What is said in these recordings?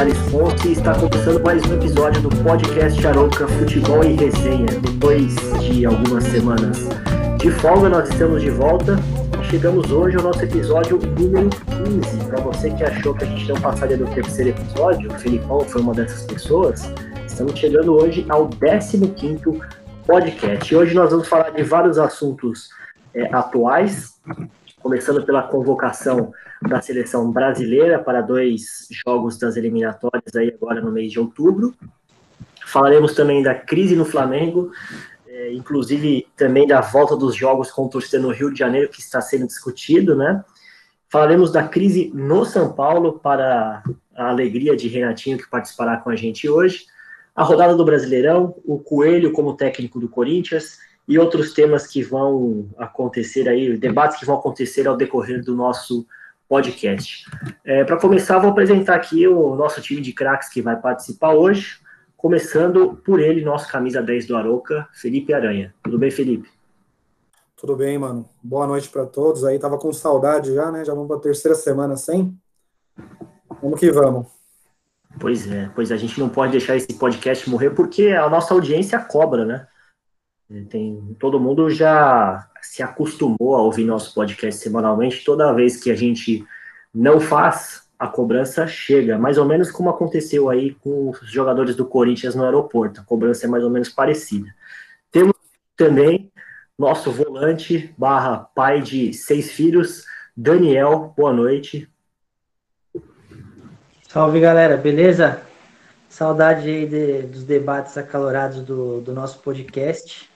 Thales Ponce e está começando mais um episódio do podcast Arouca Futebol e Resenha. Depois de algumas semanas de folga, nós estamos de volta chegamos hoje ao nosso episódio número 15. Para você que achou que a gente não passaria do terceiro episódio, o Felipão foi uma dessas pessoas, estamos chegando hoje ao 15 podcast. E hoje nós vamos falar de vários assuntos é, atuais, começando pela convocação da seleção brasileira para dois jogos das eliminatórias aí agora no mês de outubro. Falaremos também da crise no Flamengo, é, inclusive também da volta dos jogos com o torcida no Rio de Janeiro, que está sendo discutido, né? Falaremos da crise no São Paulo, para a alegria de Renatinho, que participará com a gente hoje. A rodada do Brasileirão, o Coelho como técnico do Corinthians e outros temas que vão acontecer aí, debates que vão acontecer ao decorrer do nosso podcast. É, Para começar, vou apresentar aqui o nosso time de craques que vai participar hoje, começando por ele, nosso camisa 10 do Aroca, Felipe Aranha. Tudo bem, Felipe? Tudo bem, mano. Boa noite para todos. Aí tava com saudade já, né? Já vamos para a terceira semana sem. Vamos que vamos. Pois é, pois a gente não pode deixar esse podcast morrer porque a nossa audiência cobra, né? Tem, todo mundo já se acostumou a ouvir nosso podcast semanalmente. Toda vez que a gente não faz, a cobrança chega. Mais ou menos como aconteceu aí com os jogadores do Corinthians no aeroporto. A cobrança é mais ou menos parecida. Temos também nosso volante barra pai de seis filhos, Daniel. Boa noite. Salve galera, beleza? Saudade aí de, dos debates acalorados do, do nosso podcast.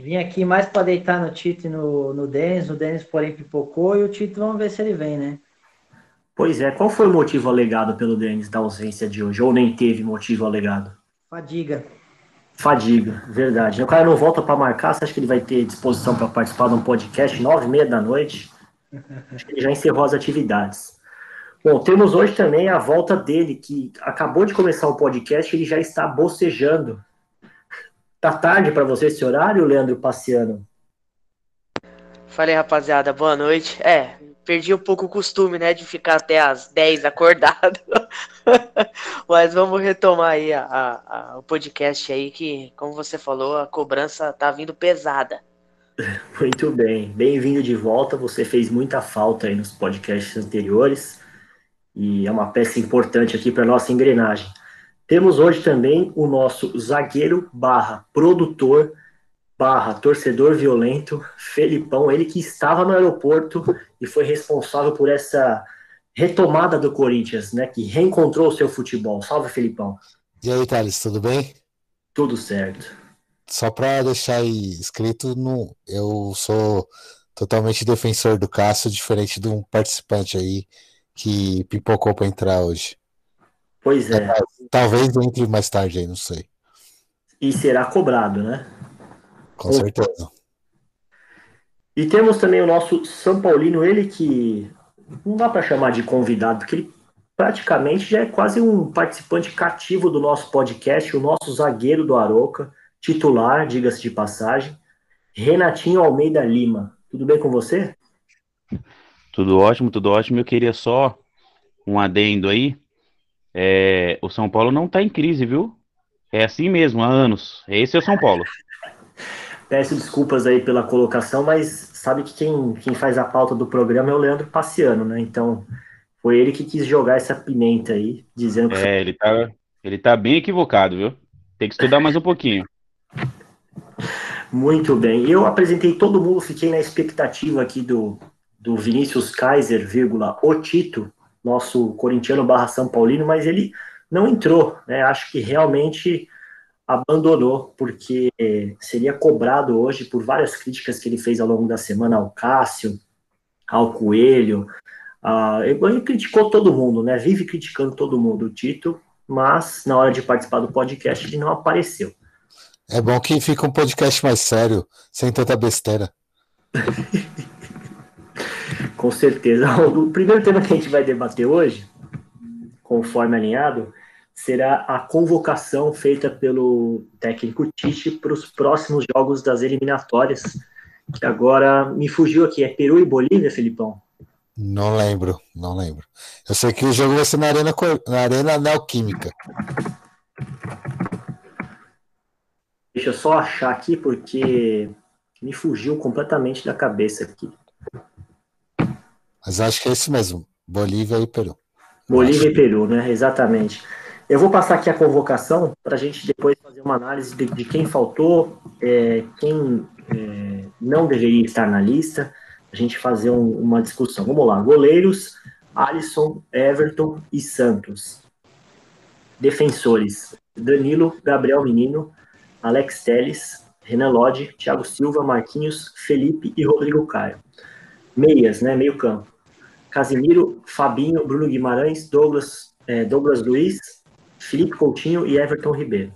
Vim aqui mais para deitar no Tito e no, no Denis. O Denis, porém, pipocou e o Tito, vamos ver se ele vem, né? Pois é, qual foi o motivo alegado pelo Denis da ausência de hoje? Ou nem teve motivo alegado? Fadiga. Fadiga, verdade. O cara não volta para marcar, você acha que ele vai ter disposição para participar de um podcast nove e meia da noite? Acho que ele já encerrou as atividades. Bom, temos hoje também a volta dele, que acabou de começar o podcast, ele já está bocejando. Tá tarde para você esse horário, Leandro Passiano? Falei, rapaziada, boa noite. É, perdi um pouco o costume, né, de ficar até as 10 acordado. Mas vamos retomar aí a, a, a, o podcast aí, que, como você falou, a cobrança tá vindo pesada. Muito bem, bem-vindo de volta. Você fez muita falta aí nos podcasts anteriores e é uma peça importante aqui para nossa engrenagem. Temos hoje também o nosso zagueiro barra produtor barra torcedor violento, Felipão, ele que estava no aeroporto e foi responsável por essa retomada do Corinthians, né, que reencontrou o seu futebol. Salve, Felipão. E aí, Thales, tudo bem? Tudo certo. Só para deixar aí escrito, no, eu sou totalmente defensor do Cássio, diferente de um participante aí que pipocou para entrar hoje. Pois é. Talvez entre mais tarde aí, não sei. E será cobrado, né? Com certeza. E temos também o nosso São Paulino, ele que não dá para chamar de convidado, porque ele praticamente já é quase um participante cativo do nosso podcast, o nosso zagueiro do Aroca, titular, diga-se de passagem, Renatinho Almeida Lima. Tudo bem com você? Tudo ótimo, tudo ótimo. Eu queria só um adendo aí. É, o São Paulo não está em crise, viu? É assim mesmo, há anos. Esse é o São Paulo. Peço desculpas aí pela colocação, mas sabe que quem, quem faz a pauta do programa é o Leandro Passiano, né? Então, foi ele que quis jogar essa pimenta aí, dizendo que. É, ele tá, ele tá bem equivocado, viu? Tem que estudar mais um pouquinho. Muito bem. Eu apresentei todo mundo, fiquei na expectativa aqui do, do Vinícius Kaiser, vírgula, o Tito, nosso corintiano barra São Paulino, mas ele não entrou, né? Acho que realmente abandonou, porque seria cobrado hoje por várias críticas que ele fez ao longo da semana ao Cássio, ao Coelho. Uh, ele criticou todo mundo, né? Vive criticando todo mundo, o Tito, mas na hora de participar do podcast ele não apareceu. É bom que fica um podcast mais sério, sem tanta besteira. Com certeza. O primeiro tema que a gente vai debater hoje, conforme alinhado, será a convocação feita pelo técnico Tite para os próximos jogos das eliminatórias, que agora me fugiu aqui, é Peru e Bolívia, Felipão? Não lembro, não lembro. Eu sei que o jogo vai ser na Arena, na arena Neoquímica. Deixa eu só achar aqui, porque me fugiu completamente da cabeça aqui. Mas acho que é isso mesmo. Bolívia e Peru. Bolívia e Peru, né? Exatamente. Eu vou passar aqui a convocação para a gente depois fazer uma análise de, de quem faltou, é, quem é, não deveria estar na lista, a gente fazer um, uma discussão. Vamos lá. Goleiros, Alisson, Everton e Santos. Defensores, Danilo, Gabriel Menino, Alex Teles, Renan Lodge, Thiago Silva, Marquinhos, Felipe e Rodrigo Caio. Meias, né? Meio campo. Casimiro, Fabinho, Bruno Guimarães, Douglas, é, Douglas Luiz, Felipe Coutinho e Everton Ribeiro.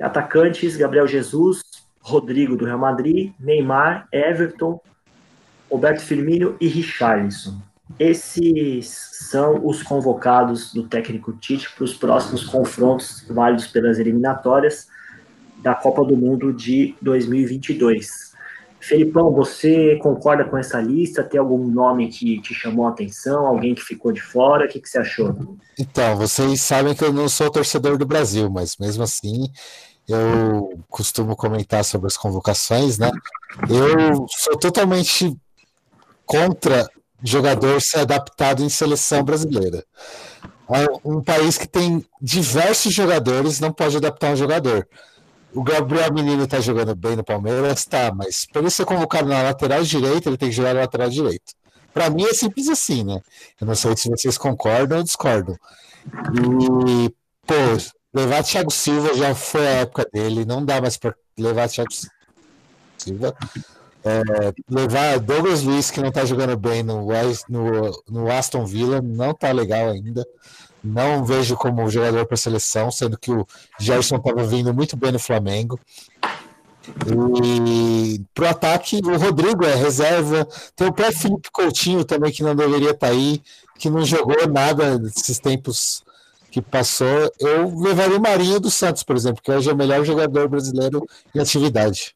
Atacantes, Gabriel Jesus, Rodrigo do Real Madrid, Neymar, Everton, Roberto Firmino e Richarlison. Esses são os convocados do técnico Tite para os próximos confrontos válidos pelas eliminatórias da Copa do Mundo de 2022. Felipão, você concorda com essa lista? Tem algum nome que te chamou a atenção? Alguém que ficou de fora? O que, que você achou? Então, vocês sabem que eu não sou torcedor do Brasil, mas mesmo assim eu costumo comentar sobre as convocações, né? Eu sou totalmente contra jogador ser adaptado em seleção brasileira. Um país que tem diversos jogadores não pode adaptar um jogador. O Gabriel Menino tá jogando bem no Palmeiras, tá, mas para ele ser convocado na lateral direita, ele tem que jogar na lateral direito. Para mim é simples assim, né? Eu não sei se vocês concordam ou discordam. E, pô, levar Thiago Silva já foi a época dele, não dá mais para levar Thiago Silva. É, levar Douglas Luiz, que não tá jogando bem no, no, no Aston Villa, não tá legal ainda. Não vejo como jogador para seleção, sendo que o Gerson estava vindo muito bem no Flamengo. E pro ataque, o Rodrigo é reserva. Tem o próprio Felipe Coutinho também, que não deveria estar tá aí, que não jogou nada nesses tempos que passou. Eu levaria o Marinho do Santos, por exemplo, que hoje é o melhor jogador brasileiro em atividade.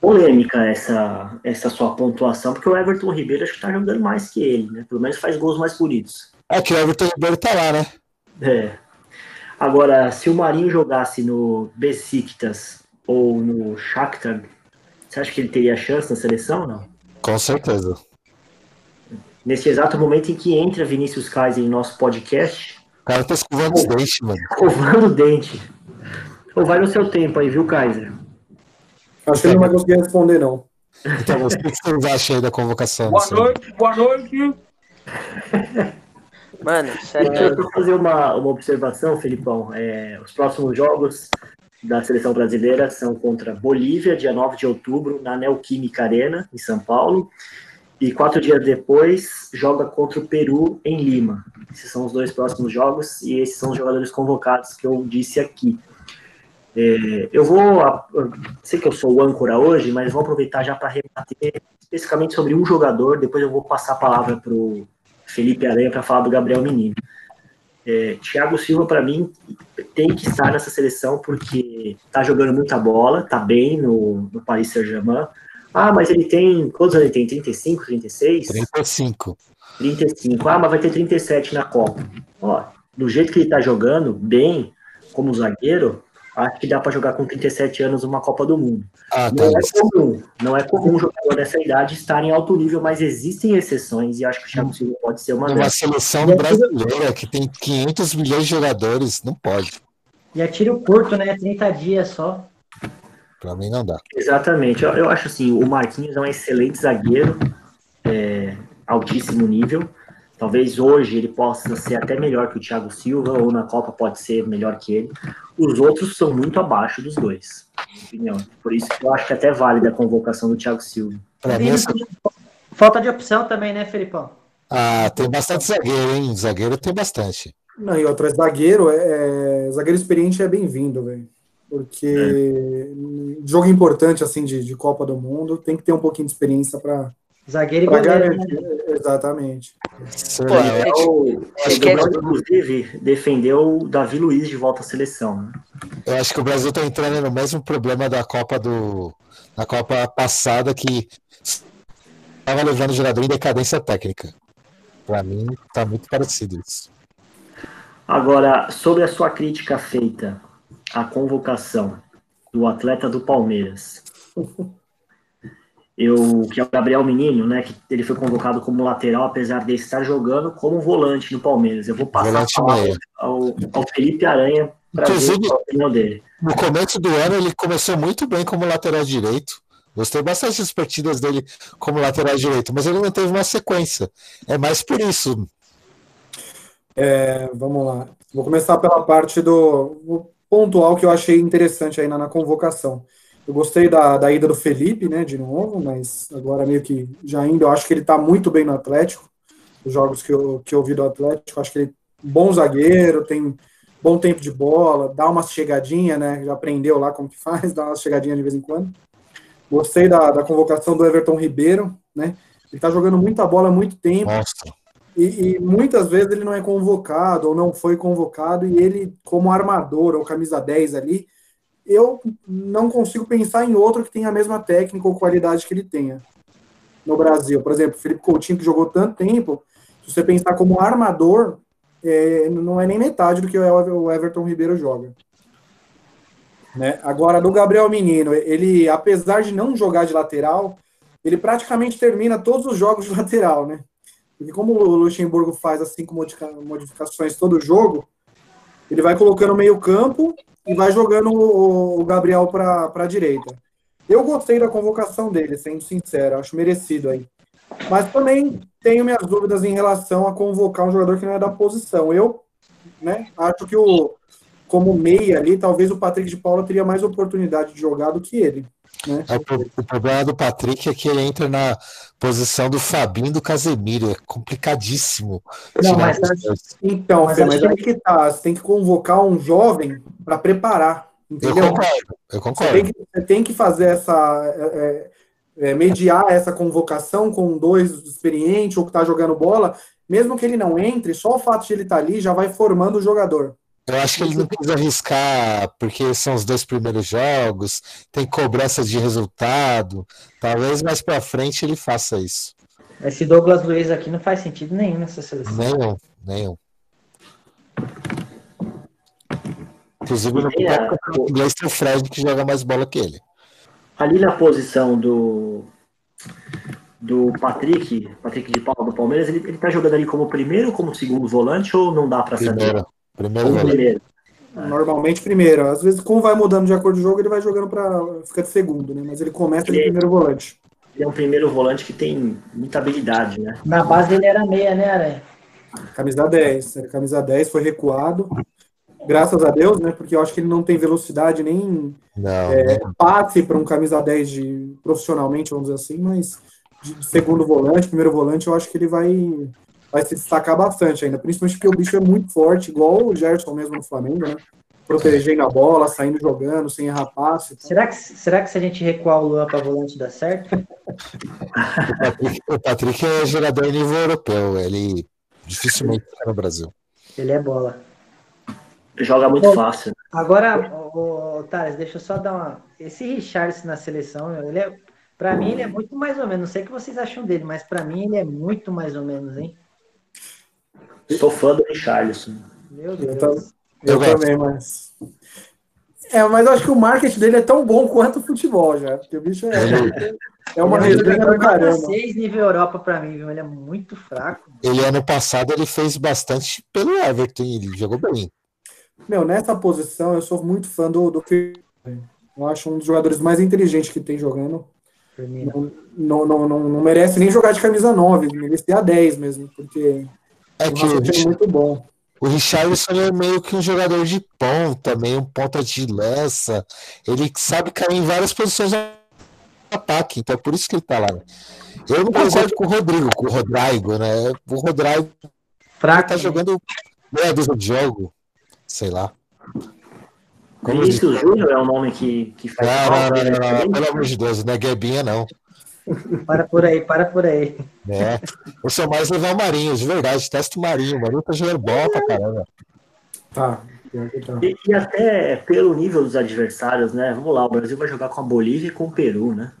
Polêmica essa, essa sua pontuação, porque o Everton Ribeiro acho que está jogando mais que ele, né? Pelo menos faz gols mais bonitos. É que o Everton Ribeiro tá lá, né? É. Agora, se o Marinho jogasse no Besiktas ou no Shakhtar, você acha que ele teria chance na seleção ou não? Com certeza. Nesse exato momento em que entra Vinícius Kaiser em nosso podcast. O cara tá escovando os dentes, mano. Escovando o dente. Ou vai no seu tempo aí, viu, Kaiser? Acho que ele não vai conseguir responder, não. Então, o que vocês acham aí da convocação? Boa noite, boa noite. Mano, sério. Eu vou fazer uma, uma observação, Felipão. É, os próximos jogos da seleção brasileira são contra Bolívia, dia 9 de outubro, na Neoquímica Arena, em São Paulo. E quatro dias depois, joga contra o Peru, em Lima. Esses são os dois próximos jogos e esses são os jogadores convocados que eu disse aqui. É, eu vou, sei que eu sou o âncora hoje, mas vou aproveitar já para rebater especificamente sobre um jogador, depois eu vou passar a palavra para o Felipe Aranha para falar do Gabriel Menino. É, Thiago Silva, para mim, tem que estar nessa seleção porque está jogando muita bola, está bem no, no Paris Saint-Germain. Ah, mas ele tem. Quantos anos ele tem? 35, 36? 35. 35. Ah, mas vai ter 37 na Copa. Ó, do jeito que ele está jogando, bem, como zagueiro, acho que dá para jogar com 37 anos uma Copa do Mundo. Ah, tá não é comum, não é comum um jogador dessa idade estar em alto nível, mas existem exceções e acho que o Thiago Silva pode ser uma Uma dessas. seleção brasileira que tem 500 milhões de jogadores, não pode. E atira o curto, né? 30 dias só. Para mim não dá. Exatamente. Eu, eu, acho assim, o Marquinhos é um excelente zagueiro, é, altíssimo nível. Talvez hoje ele possa ser até melhor que o Thiago Silva, ou na Copa pode ser melhor que ele. Os outros são muito abaixo dos dois, opinião. Por isso que eu acho que é até válida a convocação do Thiago Silva. Mim, Falta de opção também, né, Felipão? Ah, tem bastante zagueiro, hein? Zagueiro tem bastante. Não, e outra, zagueiro, é, é zagueiro experiente é bem-vindo, velho. Porque é. jogo importante, assim, de, de Copa do Mundo, tem que ter um pouquinho de experiência para Zagueiro e goleiro. Né? Exatamente. Pô, é, o, o inclusive, defendeu o Davi Luiz de volta à seleção. Né? Eu acho que o Brasil está entrando no mesmo problema da Copa do. da Copa passada, que tava levando o jogador em decadência técnica. Para mim, tá muito parecido isso. Agora, sobre a sua crítica feita à convocação do atleta do Palmeiras, eu, que é o Gabriel Menino, né, que ele foi convocado como lateral, apesar de estar jogando como volante no Palmeiras. Eu vou passar ao, ao Felipe Aranha para ver a opinião dele. No começo do ano, ele começou muito bem como lateral direito. Gostei bastante das partidas dele como lateral direito, mas ele não teve uma sequência. É mais por isso. É, vamos lá. Vou começar pela parte do pontual que eu achei interessante aí na, na convocação. Eu gostei da, da ida do Felipe, né, de novo, mas agora meio que já indo, eu acho que ele tá muito bem no Atlético. Os jogos que eu, que eu vi do Atlético, acho que ele é bom zagueiro, tem bom tempo de bola, dá uma chegadinha, né, já aprendeu lá como que faz, dá uma chegadinha de vez em quando. Gostei da, da convocação do Everton Ribeiro, né, ele tá jogando muita bola há muito tempo, Nossa, e, e muitas vezes ele não é convocado ou não foi convocado, e ele, como armador ou camisa 10 ali, eu não consigo pensar em outro que tenha a mesma técnica ou qualidade que ele tenha no Brasil. Por exemplo, Felipe Coutinho, que jogou tanto tempo, se você pensar como armador, é, não é nem metade do que o Everton Ribeiro joga. Né? Agora, do Gabriel Menino, ele, apesar de não jogar de lateral, ele praticamente termina todos os jogos de lateral, né? Porque como o Luxemburgo faz assim com modifica- modificações todo jogo, ele vai colocando meio campo e vai jogando o o Gabriel para a direita. Eu gostei da convocação dele, sendo sincero, acho merecido aí. Mas também tenho minhas dúvidas em relação a convocar um jogador que não é da posição. Eu né, acho que o como meia ali, talvez o Patrick de Paula teria mais oportunidade de jogar do que ele. Né? é o, pro- o problema do Patrick é que ele entra na posição do Fabinho e do Casemiro. É complicadíssimo. Não, mas. Então, Mas Fê, mas aí que tá. Você tem que convocar um jovem para preparar. Eu Entendeu? concordo, eu Você concordo. tem, que, você tem que fazer essa. é, é, é, mediar essa convocação com dois experientes ou que tá jogando bola, mesmo que ele não entre, só o fato de ele estar ali já vai formando o jogador. Eu acho que ele não quis arriscar, porque são os dois primeiros jogos, tem cobrança de resultado. Talvez mais pra frente ele faça isso. Esse Douglas Luiz aqui não faz sentido nenhum nessa seleção. Nenhum, nenhum. Inclusive, no a- campeonato inglês tem o Fred que joga mais bola que ele. Ali na posição do do Patrick, Patrick de Paula do Palmeiras, ele, ele tá jogando ali como primeiro ou como segundo volante ou não dá para saber? Primeiro, primeiro. Normalmente primeiro. Às vezes, como vai mudando de acordo com o jogo, ele vai jogando para fica de segundo, né? Mas ele começa de Ele- primeiro volante. Ele é um primeiro volante que tem muita habilidade, né? Na base ele era meia, né, Aranha? Camisa 10. Era camisa 10, foi recuado. Graças a Deus, né? Porque eu acho que ele não tem velocidade nem Não, é, passe para um camisa 10 de, profissionalmente, vamos dizer assim, mas de segundo volante, primeiro volante, eu acho que ele vai, vai se destacar bastante ainda, principalmente porque o bicho é muito forte, igual o Gerson mesmo no Flamengo, né? Protegendo a bola, saindo jogando, sem errar passe. Então, Será que, será que se a gente recuar o Luan para volante dá certo? o Patrick, o Patrick é jogador em nível europeu. Ele dificilmente está no Brasil. Ele é bola. Joga muito Bom, fácil. Agora, ô, ô, Thales, deixa eu só dar uma. Esse Richardson na seleção, meu, ele é. Pra mim, ele é muito mais ou menos. Não sei o que vocês acham dele, mas pra mim ele é muito mais ou menos, hein? Sou fã do Richarlison. Meu Eu Deus. eu Eu gosto. também, mas. É, mas eu acho que o marketing dele é tão bom quanto o futebol já. Porque o bicho é, é uma Ele é resenha do caramba. nota 6 nível Europa pra mim, viu? Ele é muito fraco. Ele, ano passado, ele fez bastante pelo Everton. Ele jogou bem. Meu, nessa posição eu sou muito fã do, do. Eu acho um dos jogadores mais inteligentes que tem jogando. Não, não, não, não merece nem jogar de camisa 9, merece ter a 10 mesmo, porque É o que o, é Rich- muito bom. o Richarlison é meio que um jogador de ponta, meio um ponta de lança. Ele sabe cair em várias posições no ataque, então é por isso que ele tá lá. Eu não concordo com o Rodrigo, com o Rodrigo, né? O Rodrigo Fraco. tá né? jogando meia dúzia de jogo, sei lá. Como Vinícius Júnior é um nome que, que faz Não, não, né? não, não, pelo amor de Deus, não é Guebinha, não. Para por aí, para por aí. É. Eu sou mais levar o Marinho, de verdade. Testa o Marinho. O Marinho tá jogando bola pra caramba. Tá, tá. E, e até pelo nível dos adversários, né? Vamos lá, o Brasil vai jogar com a Bolívia e com o Peru, né?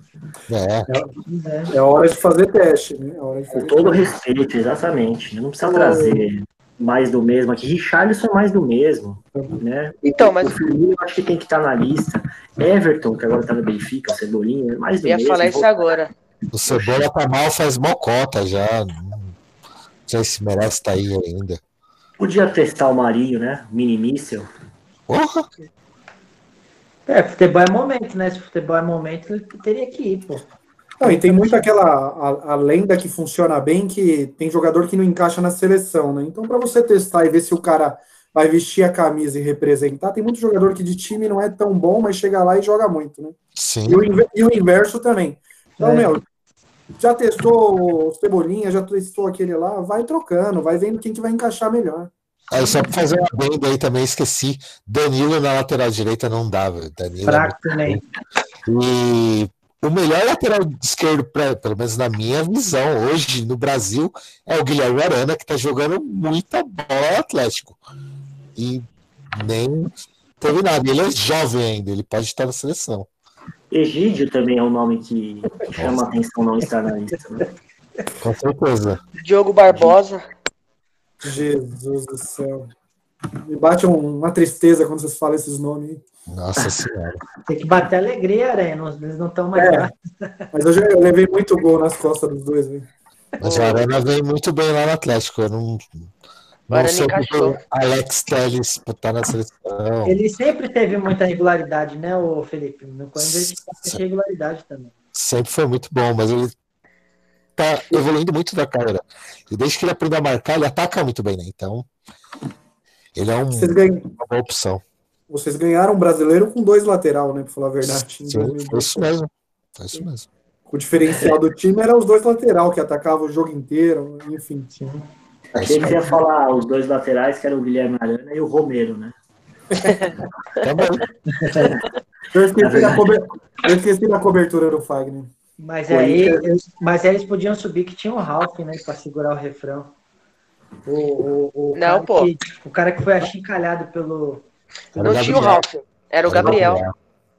É. é hora de fazer teste, né? É hora de fazer Com todo teste. respeito, exatamente. Não precisa trazer mais do mesmo aqui. Richarlison é mais do mesmo, né? Então, mas... O Firmino eu acho que tem que estar na lista. Everton, que agora tá no Benfica, Cebolinha, é mais do eu mesmo. ia falar isso agora. O Cebola tá mal, faz mocota já. Não sei se merece estar tá aí ainda. Podia testar o Marinho, né? Mini míssel. Porra! É, futebol é momento, né? Se futebol é momento, ele teria que ir, pô. Não, e tem muito aquela a, a, lenda que funciona bem, que tem jogador que não encaixa na seleção, né? Então, para você testar e ver se o cara vai vestir a camisa e representar, tem muito jogador que de time não é tão bom, mas chega lá e joga muito, né? Sim. E o, e o inverso também. Então, é. meu, já testou o Cebolinha, já testou aquele lá, vai trocando, vai vendo quem que vai encaixar melhor. Aí só para fazer uma benda aí também, esqueci. Danilo na lateral direita não dava. Danilo é Fraco é também. E o melhor lateral esquerdo, pra, pelo menos na minha visão, hoje no Brasil, é o Guilherme Arana, que tá jogando muita bola no Atlético. E nem teve nada. Ele é jovem ainda, ele pode estar na seleção. Egídio também é um nome que chama atenção não estar na lista, né? Com certeza. Diogo Barbosa. Jesus do céu. Me bate uma tristeza quando vocês falam esses nomes. Nossa Senhora. Tem que bater alegria, Aranha. Eles não estão mais é, Mas eu, já, eu levei muito gol nas costas dos dois. Viu? Mas o Arana vem muito bem lá no Atlético. Eu não, não sei o Alex Telles tá na seleção. Ele sempre teve muita regularidade, né, o Felipe? No Corinthians ele tem regularidade também. Sempre foi muito bom, mas ele tá evoluindo muito da carreira. E desde que ele aprendeu a marcar, ele ataca muito bem, né? Então, ele é um, uma boa opção. Vocês ganharam um brasileiro com dois lateral, né? Pra falar a verdade. Sim, foi isso mesmo. Foi isso mesmo. O diferencial do time era os dois lateral que atacavam o jogo inteiro, enfim. Sim. Achei que você ia falar os dois laterais, que era o Guilherme Arana e o Romero, né? tá bom. Eu esqueci, da cobertura, eu esqueci da cobertura do Fagner. Mas aí, eles, mas aí eles podiam subir que tinha o Ralph, né? Pra segurar o refrão. O, o, o Não, pô. Que, o cara que foi achincalhado pelo. pelo não tinha o Ralph, era o Gabriel.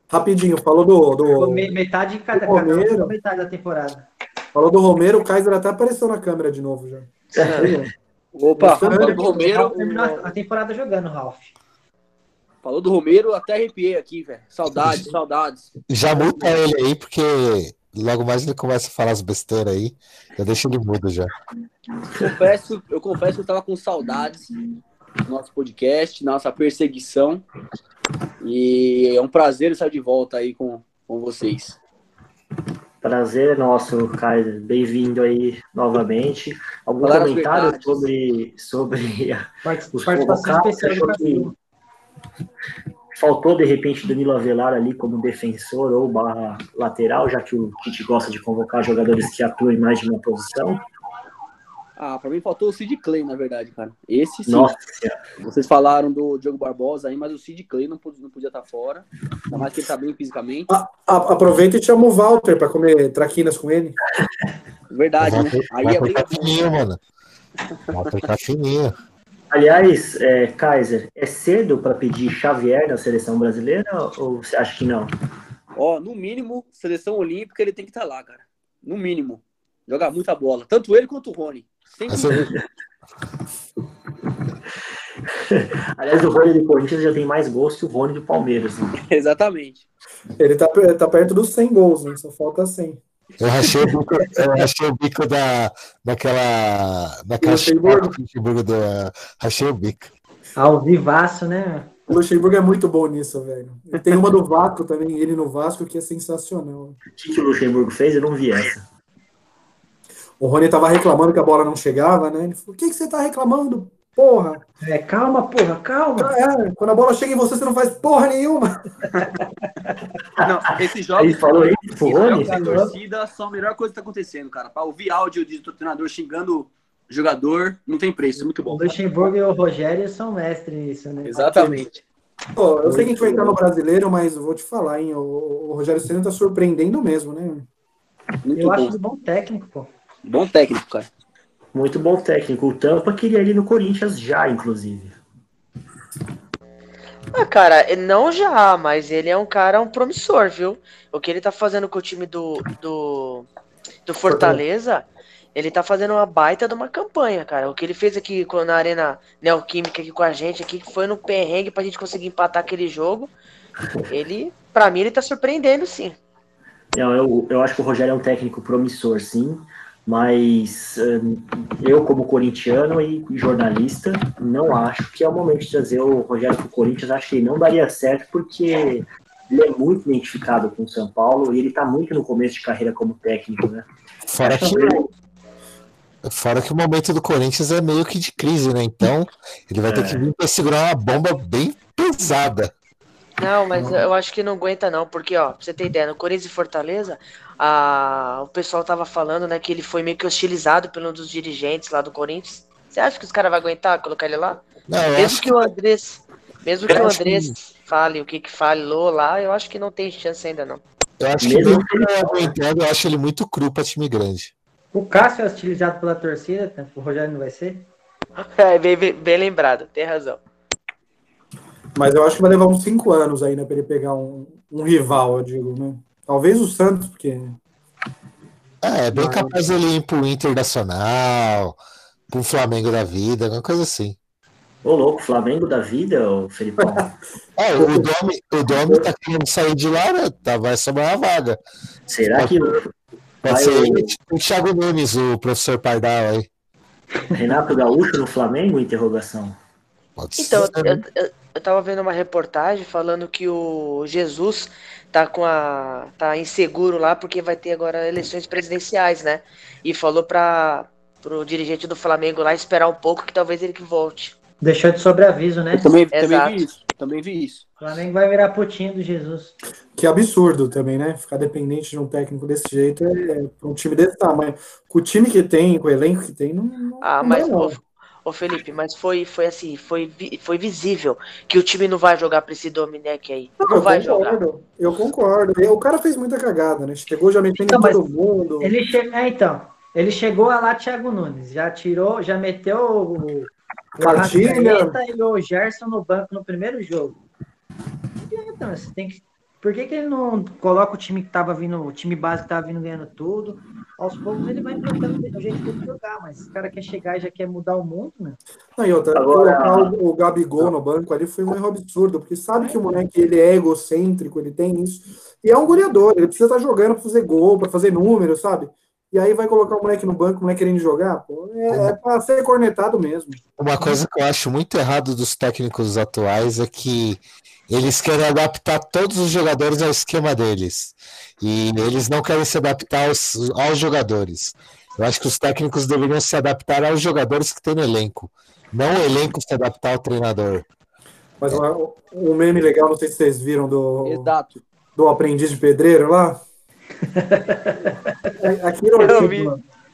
Rapidinho, falou do. do metade de cada, Romero, metade da temporada. Falou do Romero, o Kaiser até apareceu na câmera de novo já. É. Opa, falou do Romero. A temporada jogando, Ralph. Falou do Romero, até arrepiei aqui, velho. Saudades, saudades. Já muta ele aí, porque logo mais ele começa a falar as besteiras aí. Eu deixo ele mudo já. Confesso, eu confesso que eu tava com saudades do nosso podcast, nossa perseguição. E é um prazer estar de volta aí com, com vocês. Prazer é nosso, Kaiser. Bem-vindo aí novamente. Algum Falar comentário sobre, sobre os participação especial do Faltou, de repente, Danilo Avelar ali como defensor ou barra lateral, já que o Tite gosta de convocar jogadores que atuam em mais de uma posição? Ah, pra mim faltou o Sid Clay, na verdade, cara. Esse sim. Nossa. Vocês falaram do Diogo Barbosa aí, mas o Sid Clay não podia, não podia estar fora. Ainda mais que ele tá bem fisicamente. A, a, aproveita e chama o Walter pra comer traquinas com ele. Verdade, né? Aí é bem. Fininho, mano. Walter tá fininho. Aliás, é, Kaiser, é cedo para pedir Xavier na seleção brasileira ou você acha que não? Ó, no mínimo, seleção olímpica ele tem que estar tá lá, cara. No mínimo. Jogar muita bola. Tanto ele quanto o Rony. Sem Aliás, o Rony do Corinthians já tem mais gols que o Rony do Palmeiras. Né? Exatamente. Ele tá, tá perto dos 100 gols, né? Só falta 100. Eu achei o bico, eu achei o bico da, daquela. daquela Luxemburgo. Luxemburgo do, uh, achei o bico. Ao vivaço, né? O Luxemburgo é muito bom nisso, velho. Tem uma do Vasco também, ele no Vasco, que é sensacional. O que, que o Luxemburgo fez? Eu não vi essa. O Rony tava reclamando que a bola não chegava, né? Ele falou: o que, que você tá reclamando? Porra! É, calma, porra, calma. É, quando a bola chega em você, você não faz porra nenhuma. Não, esses jogos, Ele falou isso, jogos da torcida são a melhor coisa que tá acontecendo, cara. Pra ouvir áudio de treinador xingando jogador, não tem preço, é muito bom. O Luxemburgo e o Rogério são mestres nisso, né? Exatamente. Pô, eu sei que a gente vai entrar no brasileiro, mas vou te falar, hein? O, o Rogério Senna tá surpreendendo mesmo, né? Muito eu bom. acho bom técnico, pô. Bom técnico, cara. Muito bom técnico. O Tampa queria ele no Corinthians já, inclusive. Ah, cara, não já, mas ele é um cara um promissor, viu? O que ele tá fazendo com o time do, do, do Fortaleza, ele tá fazendo uma baita de uma campanha, cara. O que ele fez aqui na Arena Neoquímica aqui com a gente, aqui, que foi no perrengue pra gente conseguir empatar aquele jogo. Ele, pra mim, ele tá surpreendendo, sim. Não, eu, eu acho que o Rogério é um técnico promissor, sim. Mas eu, como corintiano e jornalista, não acho que é o momento de trazer o Rogério para o Corinthians. Acho que ele não daria certo, porque ele é muito identificado com o São Paulo e ele está muito no começo de carreira como técnico, né? Fora que, fora que o momento do Corinthians é meio que de crise, né? Então, ele vai é. ter que vir para segurar uma bomba bem pesada. Não, mas eu acho que não aguenta não, porque ó, pra você ter ideia, no Corinthians e Fortaleza, a, o pessoal tava falando, né, que ele foi meio que hostilizado pelo um dos dirigentes lá do Corinthians. Você acha que os caras vão aguentar colocar ele lá? Não, mesmo que, o Andrés, mesmo que o Andrés que... fale o que que falou lá, eu acho que não tem chance ainda não. Eu acho que mesmo que ele aguentando, eu acho ele muito cru pra time grande. O Cássio é hostilizado pela torcida, né? o Rogério não vai ser? É, bem, bem, bem lembrado, tem razão. Mas eu acho que vai levar uns cinco anos ainda para ele pegar um, um, rival, eu digo, né? Talvez o Santos, porque. É, é bem Mas... capaz ele ir pro Internacional, pro Flamengo da vida, alguma coisa assim. Ô, louco, Flamengo da vida, ô Felipe? é, o Domi, o Domi tá querendo sair de lá, né? Tá, vai sobrar uma vaga. Será que. Vai ser o Thiago Nunes, o professor Pardal aí. Renato Gaúcho no Flamengo? Interrogação. Pode então, ser, eu, eu, eu tava vendo uma reportagem falando que o Jesus tá com a tá inseguro lá porque vai ter agora eleições presidenciais, né? E falou para pro dirigente do Flamengo lá esperar um pouco que talvez ele que volte. Deixou de sobreaviso, né? Eu também, também vi isso. Também vi isso. O Flamengo vai virar putinho do Jesus. Que absurdo também, né? Ficar dependente de um técnico desse jeito é, é um time desse tamanho. Com o time que tem, com o elenco que tem, não. não ah, mas não. Ô Felipe, mas foi, foi assim, foi, foi visível que o time não vai jogar pra esse Dominec aí. Não, não vai concordo, jogar. Eu concordo. O cara fez muita cagada, né? Chegou já metendo então, todo mundo. Ele che... É, então, ele chegou a lá Thiago Nunes, já tirou, já meteu o Cartilha e o Gerson no banco no primeiro jogo. Então, você tem que por que, que ele não coloca o time que tava vindo, o time básico que tava vindo ganhando tudo? Aos poucos ele vai trocando o jeito de jogar, mas o cara quer chegar e já quer mudar o mundo, né? Não, e outra, Agora, colocar o, o Gabigol no banco ali foi um erro absurdo, porque sabe que o moleque ele é egocêntrico, ele tem isso. E é um goleador, ele precisa estar tá jogando para fazer gol, para fazer número, sabe? E aí vai colocar o moleque no banco, o moleque querendo jogar, pô, é, é para ser cornetado mesmo. Uma coisa que eu acho muito errado dos técnicos atuais é que eles querem adaptar todos os jogadores ao esquema deles. E eles não querem se adaptar aos, aos jogadores. Eu acho que os técnicos deveriam se adaptar aos jogadores que tem no elenco. Não o elenco se adaptar ao treinador. Mas um, um meme legal, não sei se vocês viram do, Exato. do aprendiz de pedreiro lá. aquilo, ali,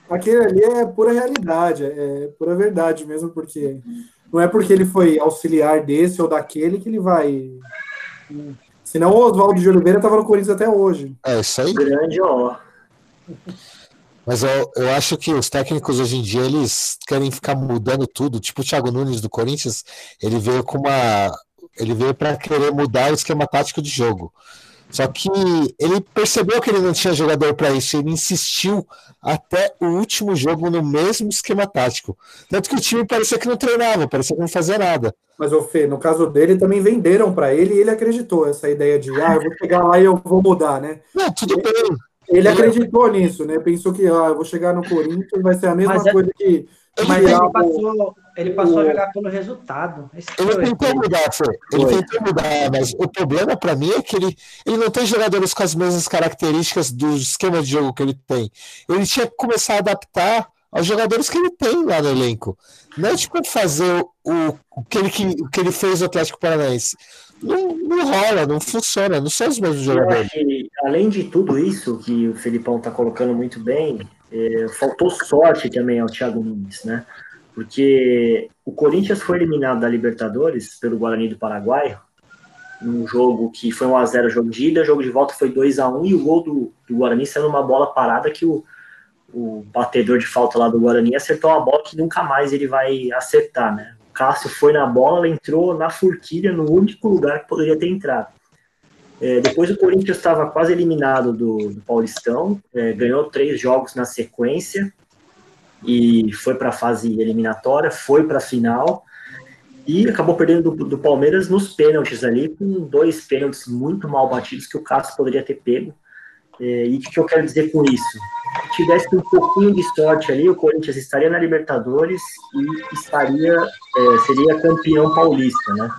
aquilo ali é pura realidade, é pura verdade mesmo, porque não é porque ele foi auxiliar desse ou daquele que ele vai. Senão o Oswaldo de Oliveira estava no Corinthians até hoje. É isso aí. Grande, ó. Mas eu, eu acho que os técnicos hoje em dia eles querem ficar mudando tudo. Tipo o Thiago Nunes do Corinthians, ele veio com uma. Ele veio para querer mudar o esquema tático de jogo. Só que ele percebeu que ele não tinha jogador para isso, ele insistiu até o último jogo no mesmo esquema tático. Tanto que o time parecia que não treinava, parecia que não fazia nada. Mas o Fê, no caso dele, também venderam para ele e ele acreditou essa ideia de, ah, eu vou chegar lá e eu vou mudar, né? Não, tudo bem. Ele acreditou nisso, né? Pensou que, ah, eu vou chegar no Corinthians e vai ser a mesma Mas é coisa é... que mas ele passou, ele passou o... a jogar pelo resultado. Esse ele tentou mudar, Fê. Ele Foi. tentou mudar, mas o problema para mim é que ele, ele não tem jogadores com as mesmas características do esquema de jogo que ele tem. Ele tinha que começar a adaptar aos jogadores que ele tem lá no elenco. Não é tipo fazer o, o, que, ele, o que ele fez no Atlético Paranaense. Não, não rola, não funciona, não são os mesmos jogadores. Que, além de tudo isso que o Felipão está colocando muito bem, é, faltou sorte também ao Thiago Nunes, né? Porque o Corinthians foi eliminado da Libertadores pelo Guarani do Paraguai, num jogo que foi 1x0 jogo de ida, jogo de volta foi 2 a 1 e o gol do, do Guarani saiu numa bola parada que o, o batedor de falta lá do Guarani acertou uma bola que nunca mais ele vai acertar, né? Cássio foi na bola, ela entrou na forquilha, no único lugar que poderia ter entrado. É, depois o Corinthians estava quase eliminado do, do Paulistão, é, ganhou três jogos na sequência e foi para a fase eliminatória, foi para a final e acabou perdendo do, do, Palmeiras nos pênaltis ali, com dois pênaltis muito mal batidos que o Cássio poderia ter pego. É, e o que, eu quero dizer com isso? Se tivesse um pouquinho de sorte ali, o Corinthians estaria na Libertadores e estaria é, seria campeão paulista, né?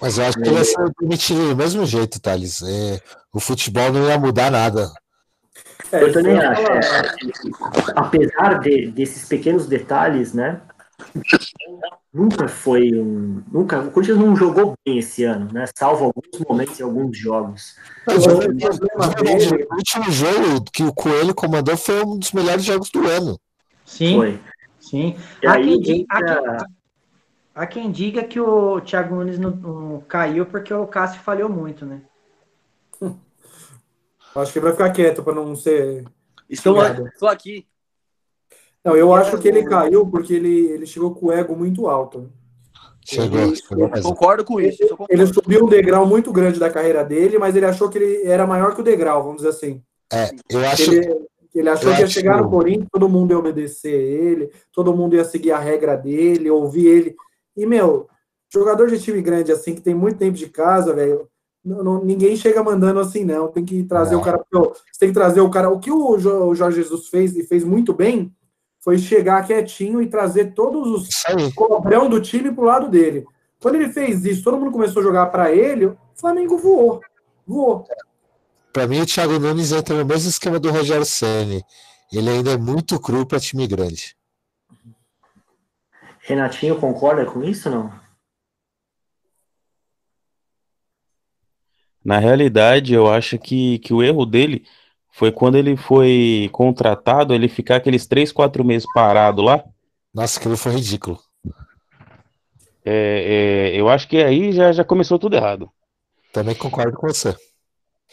Mas eu acho que ia ser permitido do mesmo jeito, Thales. É, o futebol não ia mudar nada. É, eu também acho. É, apesar de, desses pequenos detalhes, né? Nunca foi um. Nunca, o Corinthians não jogou bem esse ano, né? Salvo alguns momentos em alguns jogos. Mas, o, o último jogo que o Coelho comandou foi um dos melhores jogos do ano. Sim. Foi. Sim. E aí, quem, entra... Há quem diga que o Thiago Nunes não, não caiu porque o Cássio falhou muito, né? Acho que vai ficar quieto para não ser. Estou, estou aqui. Não, eu acho que ele caiu porque ele, ele chegou com o ego muito alto. Chegou, chegou concordo com isso. Ele, ele subiu um degrau muito grande da carreira dele, mas ele achou que ele era maior que o degrau, vamos dizer assim. É, eu acho. Ele, ele achou que ia chegar no Corinthians, todo mundo ia obedecer ele, todo mundo ia seguir a regra dele, ouvir ele. E, meu, jogador de time grande, assim, que tem muito tempo de casa, velho, ninguém chega mandando assim, não. Tem que trazer é. o cara. Você tem que trazer o cara. O que o Jorge Jesus fez e fez muito bem foi chegar quietinho e trazer todos os cobrão do time pro lado dele. Quando ele fez isso, todo mundo começou a jogar para ele, o Flamengo voou. Voou. Para mim, o Thiago Nunes entra no mesmo esquema do Rogério Ceni. Ele ainda é muito cru para time grande. Renatinho concorda com isso não? Na realidade, eu acho que, que o erro dele foi quando ele foi contratado, ele ficar aqueles três, quatro meses parado lá. Nossa, aquilo foi ridículo. É, é, eu acho que aí já, já começou tudo errado. Também concordo com você.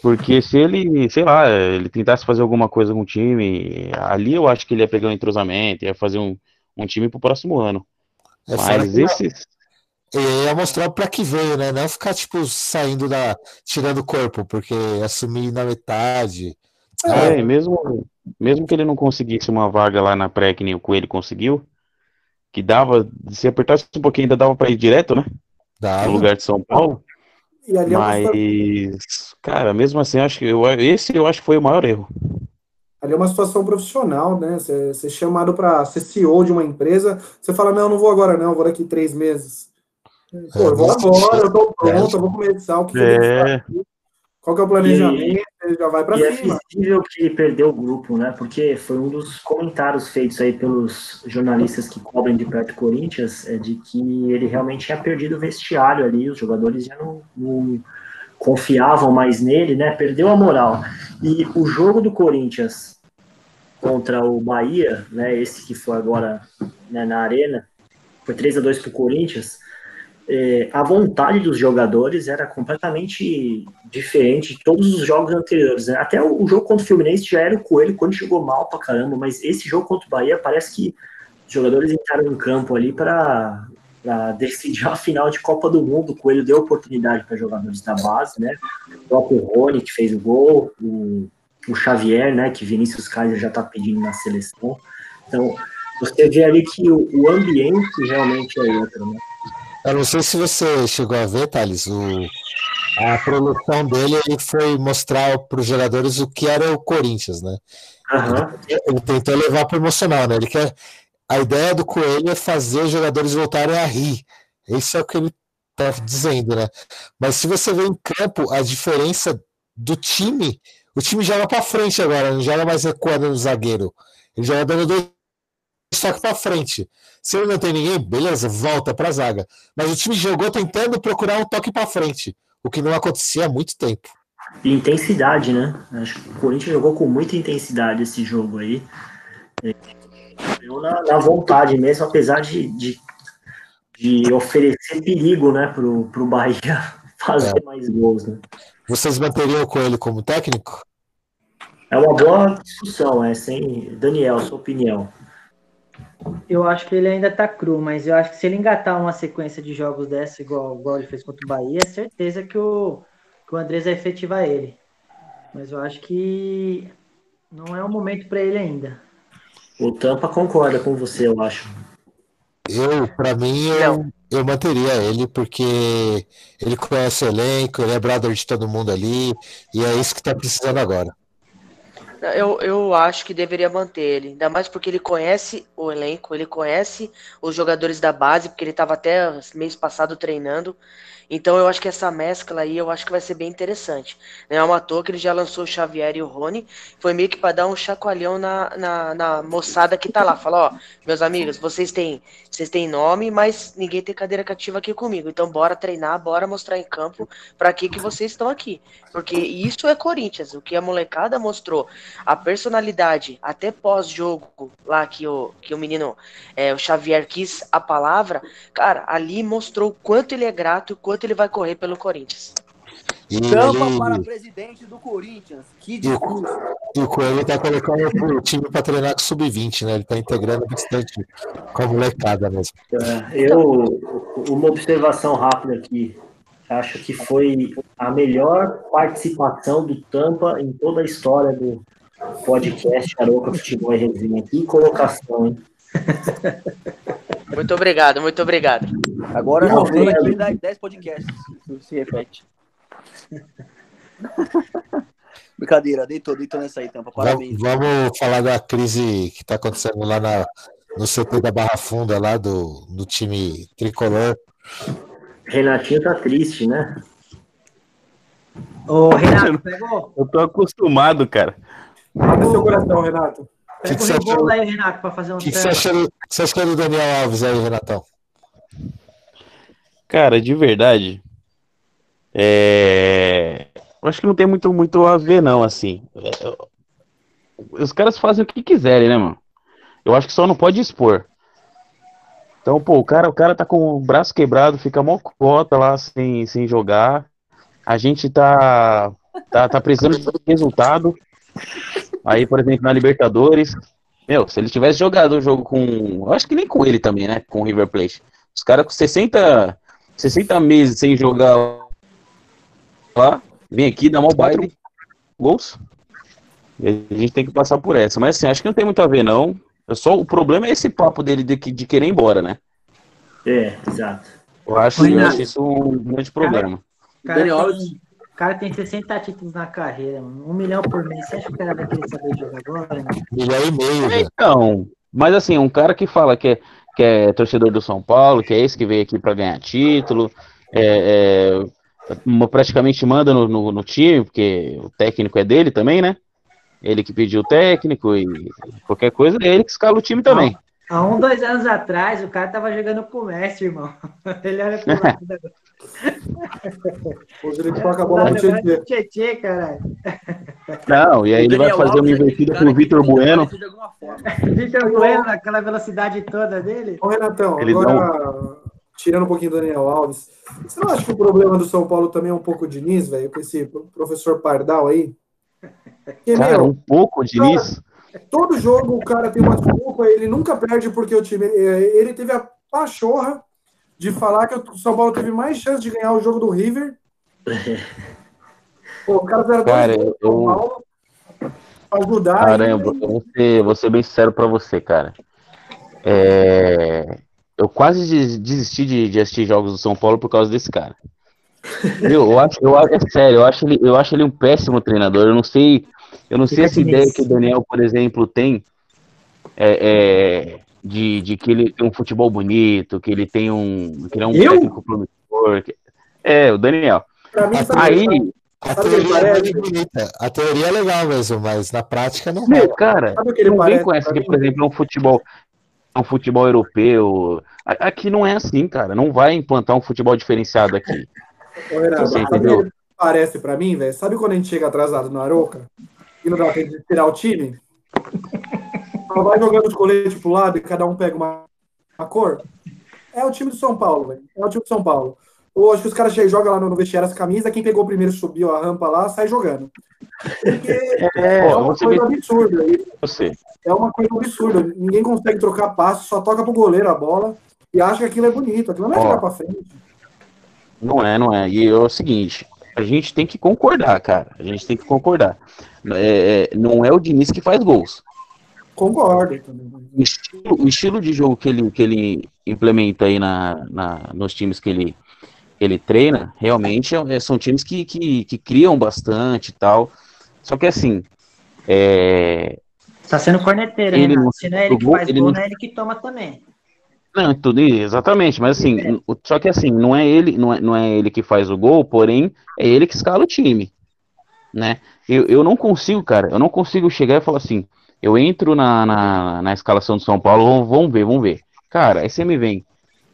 Porque se ele, sei lá, ele tentasse fazer alguma coisa com o time, ali eu acho que ele ia pegar um entrosamento, ia fazer um, um time pro próximo ano. É Mas esses. E ia mostrar para que veio, né? Não ficar, tipo, saindo da. tirando o corpo, porque assumir na metade. É, mesmo, mesmo que ele não conseguisse uma vaga lá na pré, que nem o Coelho conseguiu, que dava, se apertasse um pouquinho, ainda dava para ir direto, né? Dava. No lugar de São Paulo. Mas, cara, mesmo assim, acho que eu, esse eu acho que foi o maior erro. Ali é uma situação profissional, né? Você, ser é chamado para ser CEO de uma empresa, você fala, não, não vou agora não, vou daqui três meses. Pô, eu vou agora, eu tô pronto, eu vou começar o que é. Qual que é o planejamento? E, já vai para cima. É visível que ele perdeu o grupo, né? Porque foi um dos comentários feitos aí pelos jornalistas que cobrem de perto Corinthians, é de que ele realmente tinha perdido o vestiário ali, os jogadores já não, não confiavam mais nele, né? Perdeu a moral. E o jogo do Corinthians contra o Bahia, né? Esse que foi agora né, na arena, foi 3 a 2 para o Corinthians. É, a vontade dos jogadores era completamente diferente de todos os jogos anteriores. Né? Até o, o, jogo contra o Fluminense já era o Coelho quando jogou mal pra caramba, mas esse jogo contra o Bahia parece que os jogadores entraram no campo ali para decidir a final de Copa do Mundo. O Coelho deu oportunidade para jogadores da base, né? O próprio Rony, que fez o gol, o, o Xavier, né? Que Vinícius Kaiser já está pedindo na seleção. Então, você vê ali que o, o, ambiente realmente é outro, né? Eu não sei se você chegou a ver, Thales, o, a produção dele ele foi mostrar para os jogadores o que era o Corinthians, né? Uhum. Ele, ele tentou levar para emocional, né? Ele quer a ideia do Coelho é fazer os jogadores voltarem a rir. Isso é o que ele está dizendo, né? Mas se você vê em campo a diferença do time, o time joga para frente agora, não joga mais recuando no zagueiro. Ele joga dando dois toques para frente. Se ele não tem ninguém, beleza, volta para a zaga. Mas o time jogou tentando procurar um toque para frente, o que não acontecia há muito tempo. E intensidade, né? Acho que o Corinthians jogou com muita intensidade esse jogo aí. Eu na, na, vontade mesmo, apesar de, de, de, oferecer perigo né, pro, pro Bahia fazer é. mais gols. Né? Vocês manteriam com ele como técnico? É uma boa discussão, é sem Daniel, sua opinião. Eu acho que ele ainda tá cru, mas eu acho que se ele engatar uma sequência de jogos dessa, igual, igual ele fez contra o Bahia, é certeza que o, que o Andrés vai efetivar ele. Mas eu acho que não é o momento para ele ainda. O Tampa concorda com você, eu acho. Eu, para mim, eu, eu manteria ele porque ele conhece o elenco, ele é brother de todo mundo ali, e é isso que tá precisando agora. Eu, eu acho que deveria manter ele, ainda mais porque ele conhece o elenco, ele conhece os jogadores da base, porque ele estava até mês passado treinando. Então eu acho que essa mescla aí eu acho que vai ser bem interessante. É uma toa que ele já lançou o Xavier e o Rony. Foi meio que para dar um chacoalhão na, na, na, moçada que tá lá. Fala, ó, meus amigos, vocês têm, vocês têm nome, mas ninguém tem cadeira cativa aqui comigo. Então bora treinar, bora mostrar em campo para que, que vocês estão aqui. Porque isso é Corinthians. O que a molecada mostrou, a personalidade, até pós-jogo, lá que o, que o menino, é, o Xavier quis a palavra, cara, ali mostrou o quanto ele é grato, o quanto quanto ele vai correr pelo Corinthians. Tampa ele... para presidente do Corinthians. Que discurso. E o Coelho tá colocando o time para treinar com sub-20, né? Ele tá integrando bastante com a molecada mesmo. É, eu, uma observação rápida aqui. Acho que foi a melhor participação do Tampa em toda a história do podcast Aroca Futebol e Resenha. Que colocação, hein? Muito obrigado, muito obrigado. Agora não tem aqui 10 podcasts, se repete. Brincadeira, deitou, deitou nessa aí, tampa. Parabéns. Vamos, vamos falar da crise que está acontecendo lá na, no CT da Barra Funda, lá do, do time tricolor. Renatinho tá triste, né? Ô, Renato, pegou? Eu tô acostumado, cara. Abre seu coração, Renato. Pega que o rebolo aí, Renato, para fazer um que, que você acha do Daniel Alves aí, Renatão? Cara, de verdade, é... eu acho que não tem muito, muito a ver, não, assim. É... Os caras fazem o que quiserem, né, mano? Eu acho que só não pode expor. Então, pô, o cara, o cara tá com o braço quebrado, fica mó cota lá sem, sem jogar. A gente tá, tá, tá precisando de resultado. Aí, por exemplo, na Libertadores, meu, se ele tivesse jogado o jogo com. Eu acho que nem com ele também, né? Com o River Plate. Os caras com 60, 60 meses sem jogar lá, vem aqui, dá mal baile, gols. E a gente tem que passar por essa. Mas assim, acho que não tem muito a ver, não. Eu só, o problema é esse papo dele de, de querer ir embora, né? É, exato. Eu acho, eu acho isso um grande problema. Cara, Daniel Alves cara tem 60 títulos na carreira, mano. Um milhão por mês. Você acha que o cara vai querer saber jogar agora? Milhão e meio, velho. Então, mas assim, um cara que fala que é, que é torcedor do São Paulo, que é esse que veio aqui para ganhar título, é, é, praticamente manda no, no, no, time, porque o técnico é dele também, né? Ele que pediu o técnico e qualquer coisa, é ele que escala o time também. Há um, dois anos atrás, o cara tava jogando com o Messi, irmão. Ele olha pro lado. Hoje ele toca a bola no Tietê. Tietê, caralho. Não, e aí ele vai fazer uma invertida com o Vitor Bueno. Vitor Bueno, naquela velocidade toda dele. Ô, Renatão, ele agora, não... tirando um pouquinho do Daniel Alves, você não acha que o problema do São Paulo também é um pouco o Diniz, velho, com esse professor Pardal aí? Que, cara, meu, um pouco o Diniz? Todo jogo o cara tem uma desculpa, ele nunca perde porque o time. É, ele teve a pachorra de falar que o São Paulo teve mais chance de ganhar o jogo do River. Pô, o cara era cara, eu... São Paulo ajudar. Caramba, e... eu vou ser, vou ser bem sincero pra você, cara. É... Eu quase desisti de, de, assistir jogos do São Paulo por causa desse cara. Eu, eu acho, eu, é sério, eu acho, ele, eu acho ele um péssimo treinador. Eu não sei eu não sei essa ideia que o Daniel, por exemplo, tem é, é, de, de que ele tem um futebol bonito, que ele tem um. que ele é um Eu? técnico promissor. Que... É, o Daniel. Mim, Aí. A teoria, é bonita. a teoria é legal mesmo, mas na prática não é. Cara, não vem com essa que, por exemplo, é um futebol, um futebol europeu. Aqui não é assim, cara. Não vai implantar um futebol diferenciado aqui. Ô, Renato, Você entendeu? Parece para mim, velho. Sabe quando a gente chega atrasado no Aroca? e não dá tempo de tirar o time, só vai jogando os coletes pro lado e cada um pega uma, uma cor. É o time do São Paulo, velho. É o time do São Paulo. Ou acho que os caras jogam lá no vestiário as camisas, quem pegou primeiro subiu a rampa lá, sai jogando. Porque é, é uma coisa absurda. Você. É uma coisa absurda. Ninguém consegue trocar passo, só toca pro goleiro a bola e acha que aquilo é bonito. Aquilo não é jogar pra frente. Não é, não é. E é o seguinte, a gente tem que concordar, cara. A gente tem que concordar. É, é não é o Diniz que faz gols. Concordo. O estilo, o estilo de jogo que ele, que ele implementa aí na, na, nos times que ele, ele treina, realmente é, são times que, que, que criam bastante e tal. Só que assim. É... Tá sendo corneteiro, ele Renato. Não, Se não é ele que faz ele gol, não é ele que toma também. Não, tudo exatamente, mas assim, é. só que assim, não é ele, não é, não é ele que faz o gol, porém é ele que escala o time, né? Eu, eu não consigo, cara, eu não consigo chegar e falar assim, eu entro na, na, na escalação do São Paulo, vamos ver, vamos ver. Cara, aí você me vem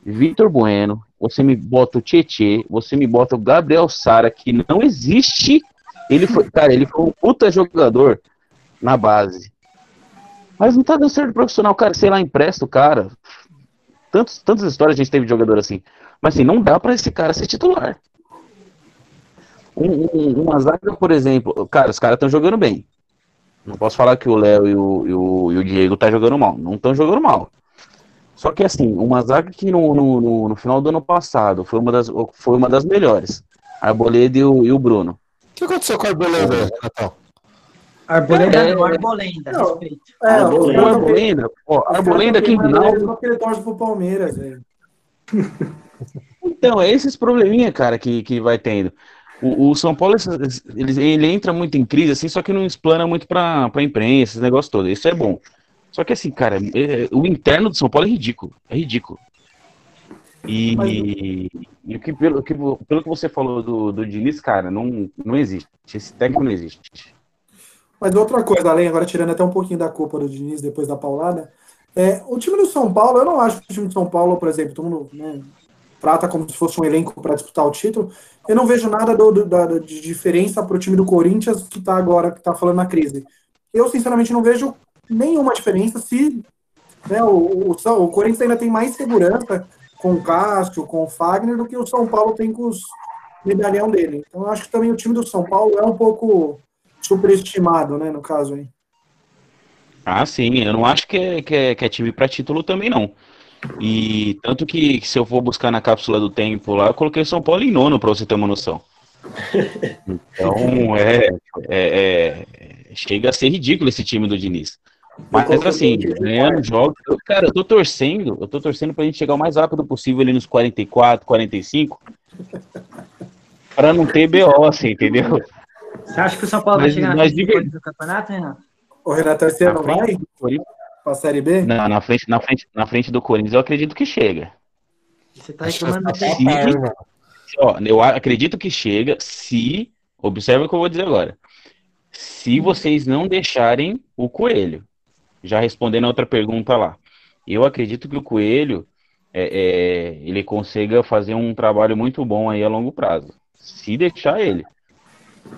Vitor Bueno, você me bota o Tietê, você me bota o Gabriel Sara, que não existe. Ele foi, cara, ele foi um puta jogador na base. Mas não tá dando certo profissional, cara, sei lá, empresta o cara, Tantos, tantas histórias a gente teve de jogador assim. Mas assim, não dá para esse cara ser titular. Um, um, uma zaga, por exemplo, cara, os caras estão jogando bem. Não posso falar que o Léo e o, e, o, e o Diego tá jogando mal. Não estão jogando mal. Só que assim, uma zaga que no, no, no, final do ano passado foi uma das, foi uma das melhores. Arboleda e o, e o Bruno. O que aconteceu com a Arboleda, Natal? Arbolenda é, não, Arbolenda, não, respeito. É, Arbolenda, Arbolenda, ó, Arbolenda aqui em Rinaldo. ele torce pro Palmeiras, velho. Então, é esses probleminha, cara, que, que vai tendo. O, o São Paulo, ele, ele, entra muito em crise, assim, só que não explana muito pra, pra imprensa, esse negócio todo. Isso é bom. Só que assim, cara, é, o interno do São Paulo é ridículo. É ridículo. E, Mas... e que, pelo, que, pelo que você falou do, do Diniz, cara, não, não existe. Esse técnico não existe. Mas outra coisa, além, agora tirando até um pouquinho da culpa do Diniz depois da paulada, é, o time do São Paulo, eu não acho que o time do São Paulo, por exemplo, todo mundo né, trata como se fosse um elenco para disputar o título. Eu não vejo nada do, do, da, de diferença para o time do Corinthians que está agora, que está falando na crise. Eu, sinceramente, não vejo nenhuma diferença se né, o, o, o, Corinthians ainda tem mais segurança com o Cássio, com o Fagner, do que o São Paulo tem com os medalhão dele. Então, eu acho que também o time do São Paulo é um pouco superestimado, né, no caso aí. Ah, sim, eu não acho que é, que é, que é time para título também, não. E tanto que, que, se eu for buscar na cápsula do tempo lá, eu coloquei São Paulo em nono, para você ter uma noção. Então, é, é, é, chega a ser ridículo esse time do Diniz. Mas assim, ganhando jogos. Cara, eu tô torcendo, eu tô torcendo pra gente chegar o mais rápido possível ali nos 44, 45. Pra não ter BO, assim, entendeu? Você acha que o São Paulo mas, vai chegar mas, na frente do campeonato, Renato? O Renato, você não vai para a Série B? Não, na frente, na, frente, na frente do Corinthians eu acredito que chega. Você tá reclamando se, ó, Eu acredito que chega se. Observa o que eu vou dizer agora. Se vocês não deixarem o Coelho. Já respondendo a outra pergunta lá. Eu acredito que o Coelho é, é, ele consiga fazer um trabalho muito bom aí a longo prazo. Se deixar ele.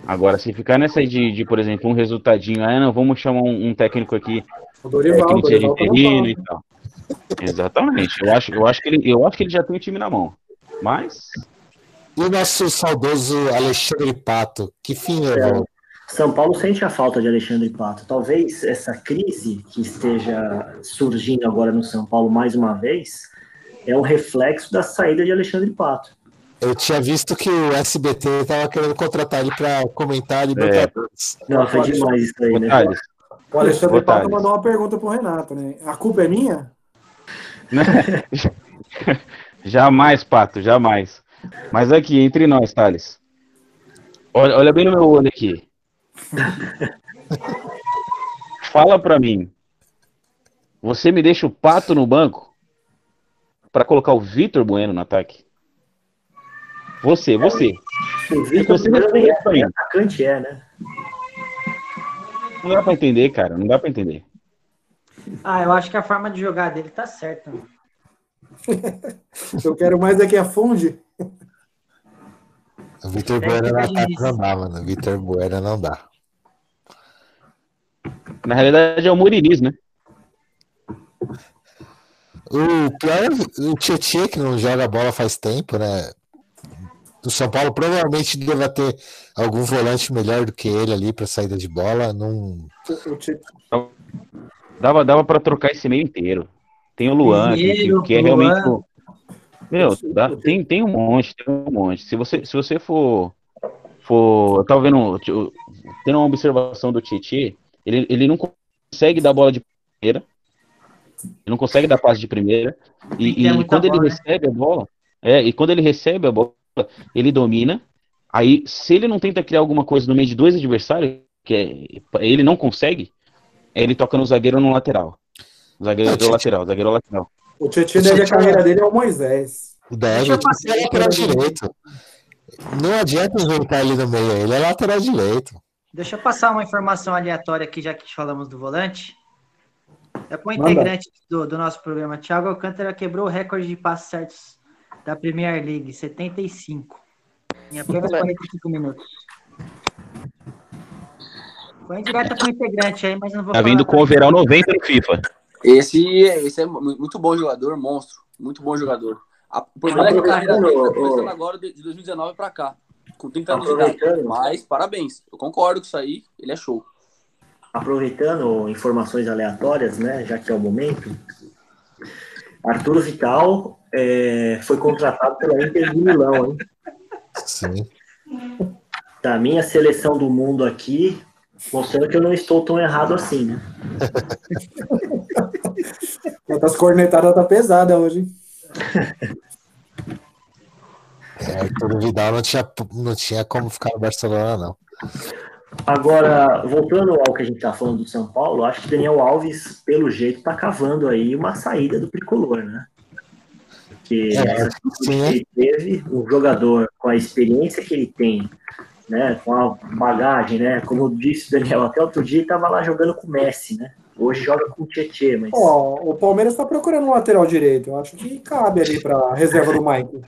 Agora, se ficar nessa de, de por exemplo, um resultadinho, ah, não, vamos chamar um, um técnico aqui o Dorival, é, que tá interino e tal. Exatamente. Eu acho, eu, acho que ele, eu acho que ele já tem o time na mão. Mas. E o nosso saudoso Alexandre Pato? Que fim é. São Paulo sente a falta de Alexandre Pato. Talvez essa crise que esteja surgindo agora no São Paulo mais uma vez é um reflexo da saída de Alexandre Pato. Eu tinha visto que o SBT estava querendo contratar ele para comentar Libertadores. É. Não, foi demais isso aí, né? O Alexandre Pato mandou uma pergunta pro Renato, né? A culpa é minha? jamais, Pato, jamais. Mas aqui, entre nós, Thales. Olha, olha bem no meu olho aqui. Fala pra mim. Você me deixa o Pato no banco para colocar o Vitor Bueno no ataque? Você, você. O Vitor você é, é atacante, é, né? Não dá pra entender, cara. Não dá pra entender. Ah, eu acho que a forma de jogar dele tá certa. eu quero mais é que afunde. O Vitor Bueno no ataque não dá, mano. O Vitor Bueno não dá. Na realidade é o Murinis, né? O pior é o Tietchan, que não joga bola faz tempo, né? do São Paulo provavelmente deva ter algum volante melhor do que ele ali para saída de bola. Não... Dava, dava para trocar esse meio inteiro. Tem o Luan, que, que é realmente. O... Meu, dá, tem, tem um monte, tem um monte. Se você, se você for. for eu tava vendo. Tendo uma observação do Titi, ele, ele não consegue dar bola de primeira. Ele não consegue dar passe de primeira. E, e quando bola, ele né? recebe a bola. É, e quando ele recebe a bola, ele domina. Aí, se ele não tenta criar alguma coisa no meio de dois adversários, que é, ele não consegue, ele toca no zagueiro no lateral. Zagueiro é, lateral, zagueiro lateral. O Tietchan deve a carreira dele é o Moisés. Deve, é lateral direito. Não adianta inventar ele no meio, ele é lateral direito. Deixa eu passar uma informação aleatória aqui, já que falamos do volante. É com o integrante do, do, nosso programa, Thiago Alcântara quebrou o recorde de passos certos da Premier League, 75. Em apenas 45 minutos. Foi direto com o integrante aí, mas não vou Tá vindo com o verão 90 no FIFA. Esse, esse é muito bom jogador, monstro. Muito bom jogador. o problema é que a carreira dele tá começando agora de 2019 para cá. Com 30 anos de idade. Mas, parabéns. Eu concordo com isso aí. Ele é show. Aproveitando informações aleatórias, né? Já que é o momento. Arturo Vital é, foi contratado pela Inter de Milão, hein? Sim. Da minha seleção do mundo aqui, mostrando que eu não estou tão errado assim, né? As cornetadas tá pesada hoje. É, Arthur Vidal não tinha, não tinha como ficar no Barcelona, não. Agora, voltando ao que a gente tá falando do São Paulo, acho que Daniel Alves, pelo jeito, tá cavando aí uma saída do tricolor, né? Porque é, sim, ele teve um jogador com a experiência que ele tem, né, com a bagagem, né? Como disse o Daniel, até outro dia estava lá jogando com o Messi, né? Hoje joga com o Tietê, mas. Oh, o Palmeiras está procurando um lateral direito. Eu acho que cabe ali para reserva do Mike.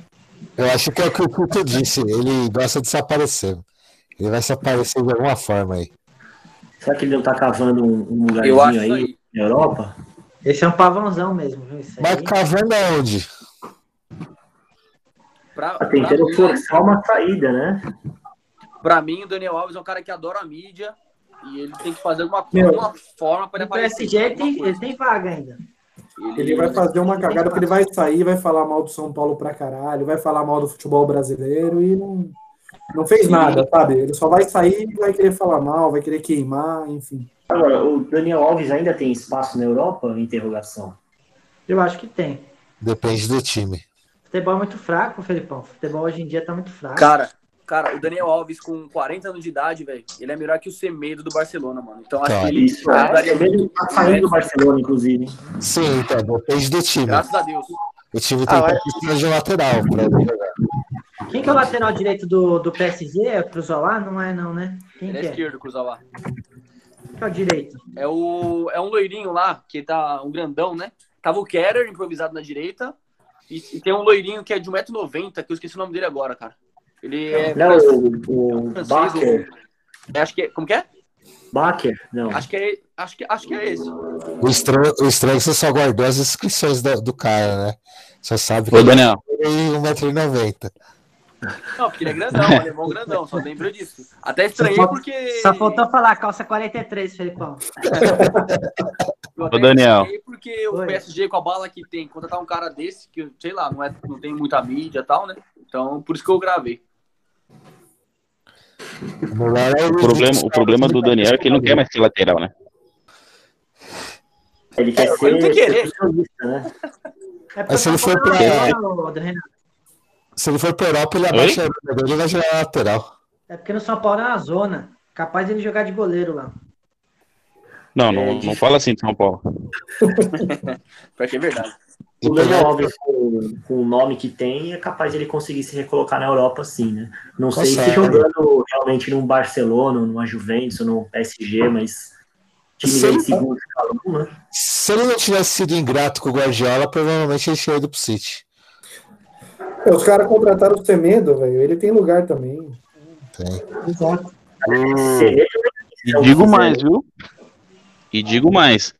Eu acho que é o que o Couto disse. Ele gosta de se aparecer. Ele vai se aparecer de alguma forma aí. Será que ele não tá cavando um, lugarzinho aí, aí, na Europa? Esse é um pavãozão mesmo, viu? Mas cavando aonde? Pra, tá tentando pra forçar uma saída, né? Pra mim, o Daniel Alves é um cara que adora a mídia e ele tem que fazer alguma, alguma forma para aparecer. O PSG ele tem, ele tem vaga ainda. Ele, ele vai fazer uma cagada porque ele vai sair, vai falar mal do São Paulo pra caralho, vai falar mal do futebol brasileiro e não, não fez nada, sabe? Ele só vai sair e vai querer falar mal, vai querer queimar, enfim. Agora, o Daniel Alves ainda tem espaço na Europa? Interrogação. Eu acho que tem. Depende do time. Futebol é muito fraco, Felipão. Futebol hoje em dia tá muito fraco. Cara, Cara, o Daniel Alves, com 40 anos de idade, velho, ele é melhor que o Semedo do Barcelona, mano. Então acho que ele isso, é, daria muito. Tá saindo do Barcelona, inclusive. Sim, então, depende do time. Graças a Deus. O time tem ah, que de um lateral pra jogar. Quem que é o lateral direito do, do PSG? É o Cruzola? Não é, não, né? Quem ele é, é esquerdo, Cruzola. Quem é o direito? É, o, é um loirinho lá, que tá um grandão, né? Tava o Kerer improvisado na direita. E, e tem um loirinho que é de 1,90m, que eu esqueci o nome dele agora, cara. Ele é. Não, o, o Baker. É, acho que é, Como que é? Baker, não. Acho que é, acho que, acho que é esse. O estranho, o estranho é que você só guardou as inscrições do, do cara, né? Você sabe que Ô, Daniel. ele tem 1,90m. Não, porque ele é grandão, alemão grandão, só lembro disso. Até estranhei só, porque. Só faltou falar calça 43, Felipão. Ô, Daniel. Porque o PSG, com a bala que tem, contratar um cara desse, que, sei lá, não, é, não tem muita mídia e tal, né? Então, por isso que eu gravei. O problema, o problema do Daniel é que ele não quer mais ser lateral, né? Ele quer é, ser ele querer. né? É se ele for pra... Se ele for pra Europa, ele abaixa a dele e vai jogar lateral. É porque no São Paulo é uma zona. Capaz de ele jogar de goleiro lá. Não, não, é, não fala assim de São Paulo. Porque é verdade. O Daniel Alves, com, com, o nome que tem, é capaz de ele conseguir se recolocar na Europa, sim, né? Não sei se jogando realmente num Barcelona, numa Juventus, num PSG, mas time se ele, segundo escalão, né? Se ele não tivesse sido ingrato com o Guardiola, provavelmente ele tinha ido pro City. É, os caras contrataram o Semedo, velho. Ele tem lugar também. Tem. Exato. Hum. E digo mais, viu? E digo mais.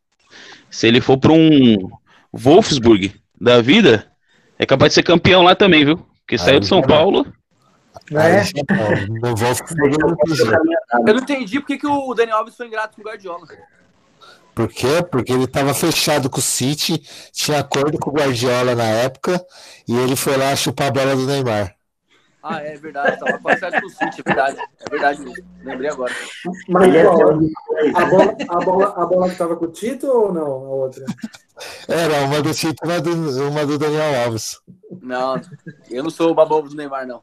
Se ele for para um Wolfsburg da vida, é capaz de ser campeão lá também, viu? Porque saiu de São Paulo. É. Aí não, não vou Eu não entendi por que, que o Daniel Alves foi ingrato com o Guardiola. Por quê? Porque ele estava fechado com o City, tinha acordo com o Guardiola na época, e ele foi lá chupar a bola do Neymar. Ah, é verdade, tava certo com o City, é verdade. É verdade mesmo. Lembrei agora. Mas é a, bola, a, bola, a bola que tava com o Tito ou não? A outra? Era uma do e uma do, uma do Daniel Alves. Não, eu não sou o babobo do Neymar, não.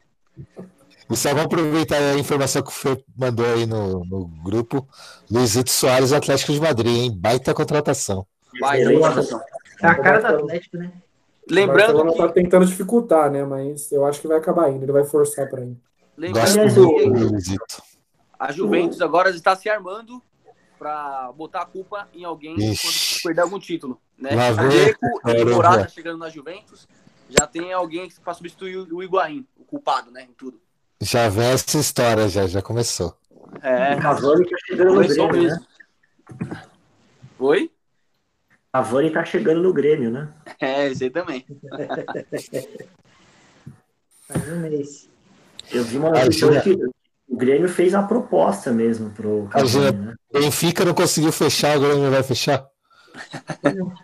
E só vou aproveitar a informação que o Fê mandou aí no, no grupo. Luizito Soares, Atlético de Madrid, hein? Baita contratação. Excelente. contratação. É a cara do Atlético, né? Lembrando o Barcelona que, tá tentando dificultar, né? Mas eu acho que vai acabar indo. Ele vai forçar pra ir. Gosto lembrando que do Luizito. a Juventus agora está se armando para botar a culpa em alguém Ixi. quando perder algum título. Né? A e. Morata chegando na Juventus. Já tem alguém para substituir o Higuaín, o culpado, né? Em tudo. Já vem essa história, já, já começou. É, Cavani tá chegando no Grêmio, né? Oi? Cavani tá chegando no Grêmio, né? É, esse aí também. Faz um mês. Eu vi uma notícia isso hoje que o Grêmio fez a proposta mesmo pro Cavani, né? Benfica não conseguiu fechar, o Grêmio vai fechar.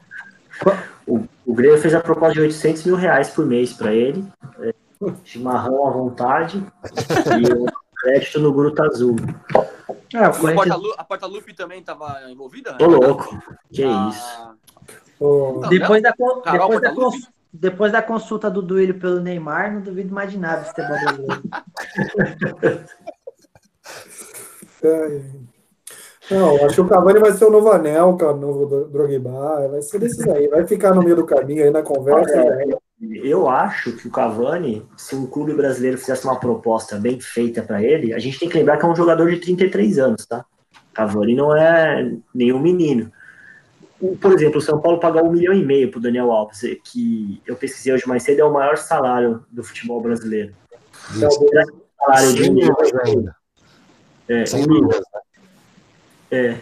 O, o Grêmio fez a proposta de 800 mil reais por mês para ele, é, chimarrão à vontade e o crédito no Gruta Azul. É, o A Corinthians Porta-Lu- A Porta-Lupe também estava envolvida? Tô louco, que Ah, isso. Ô, Não, Depois da, Carol depois, da cons- depois da consulta do Duílio pelo Neymar, não duvido mais de nada desse futebol brasileiro. ai. Não, acho que o Cavani vai ser o novo Anel, o novo Dro- Drogba. Vai ser desses aí. Vai ficar no meio do caminho aí na conversa. É, né? Eu acho que o Cavani, se um clube brasileiro fizesse uma proposta bem feita para ele, a gente tem que lembrar que é um jogador de 33 anos, tá? Cavani não é nenhum menino. Por exemplo, o São Paulo pagar um milhão e meio pro Daniel Alves, que eu pesquisei hoje mais cedo, é o maior salário do futebol brasileiro. É o Isso. do- Salário de um milhão, ainda. É, Sem um milhão, dúvidas. é,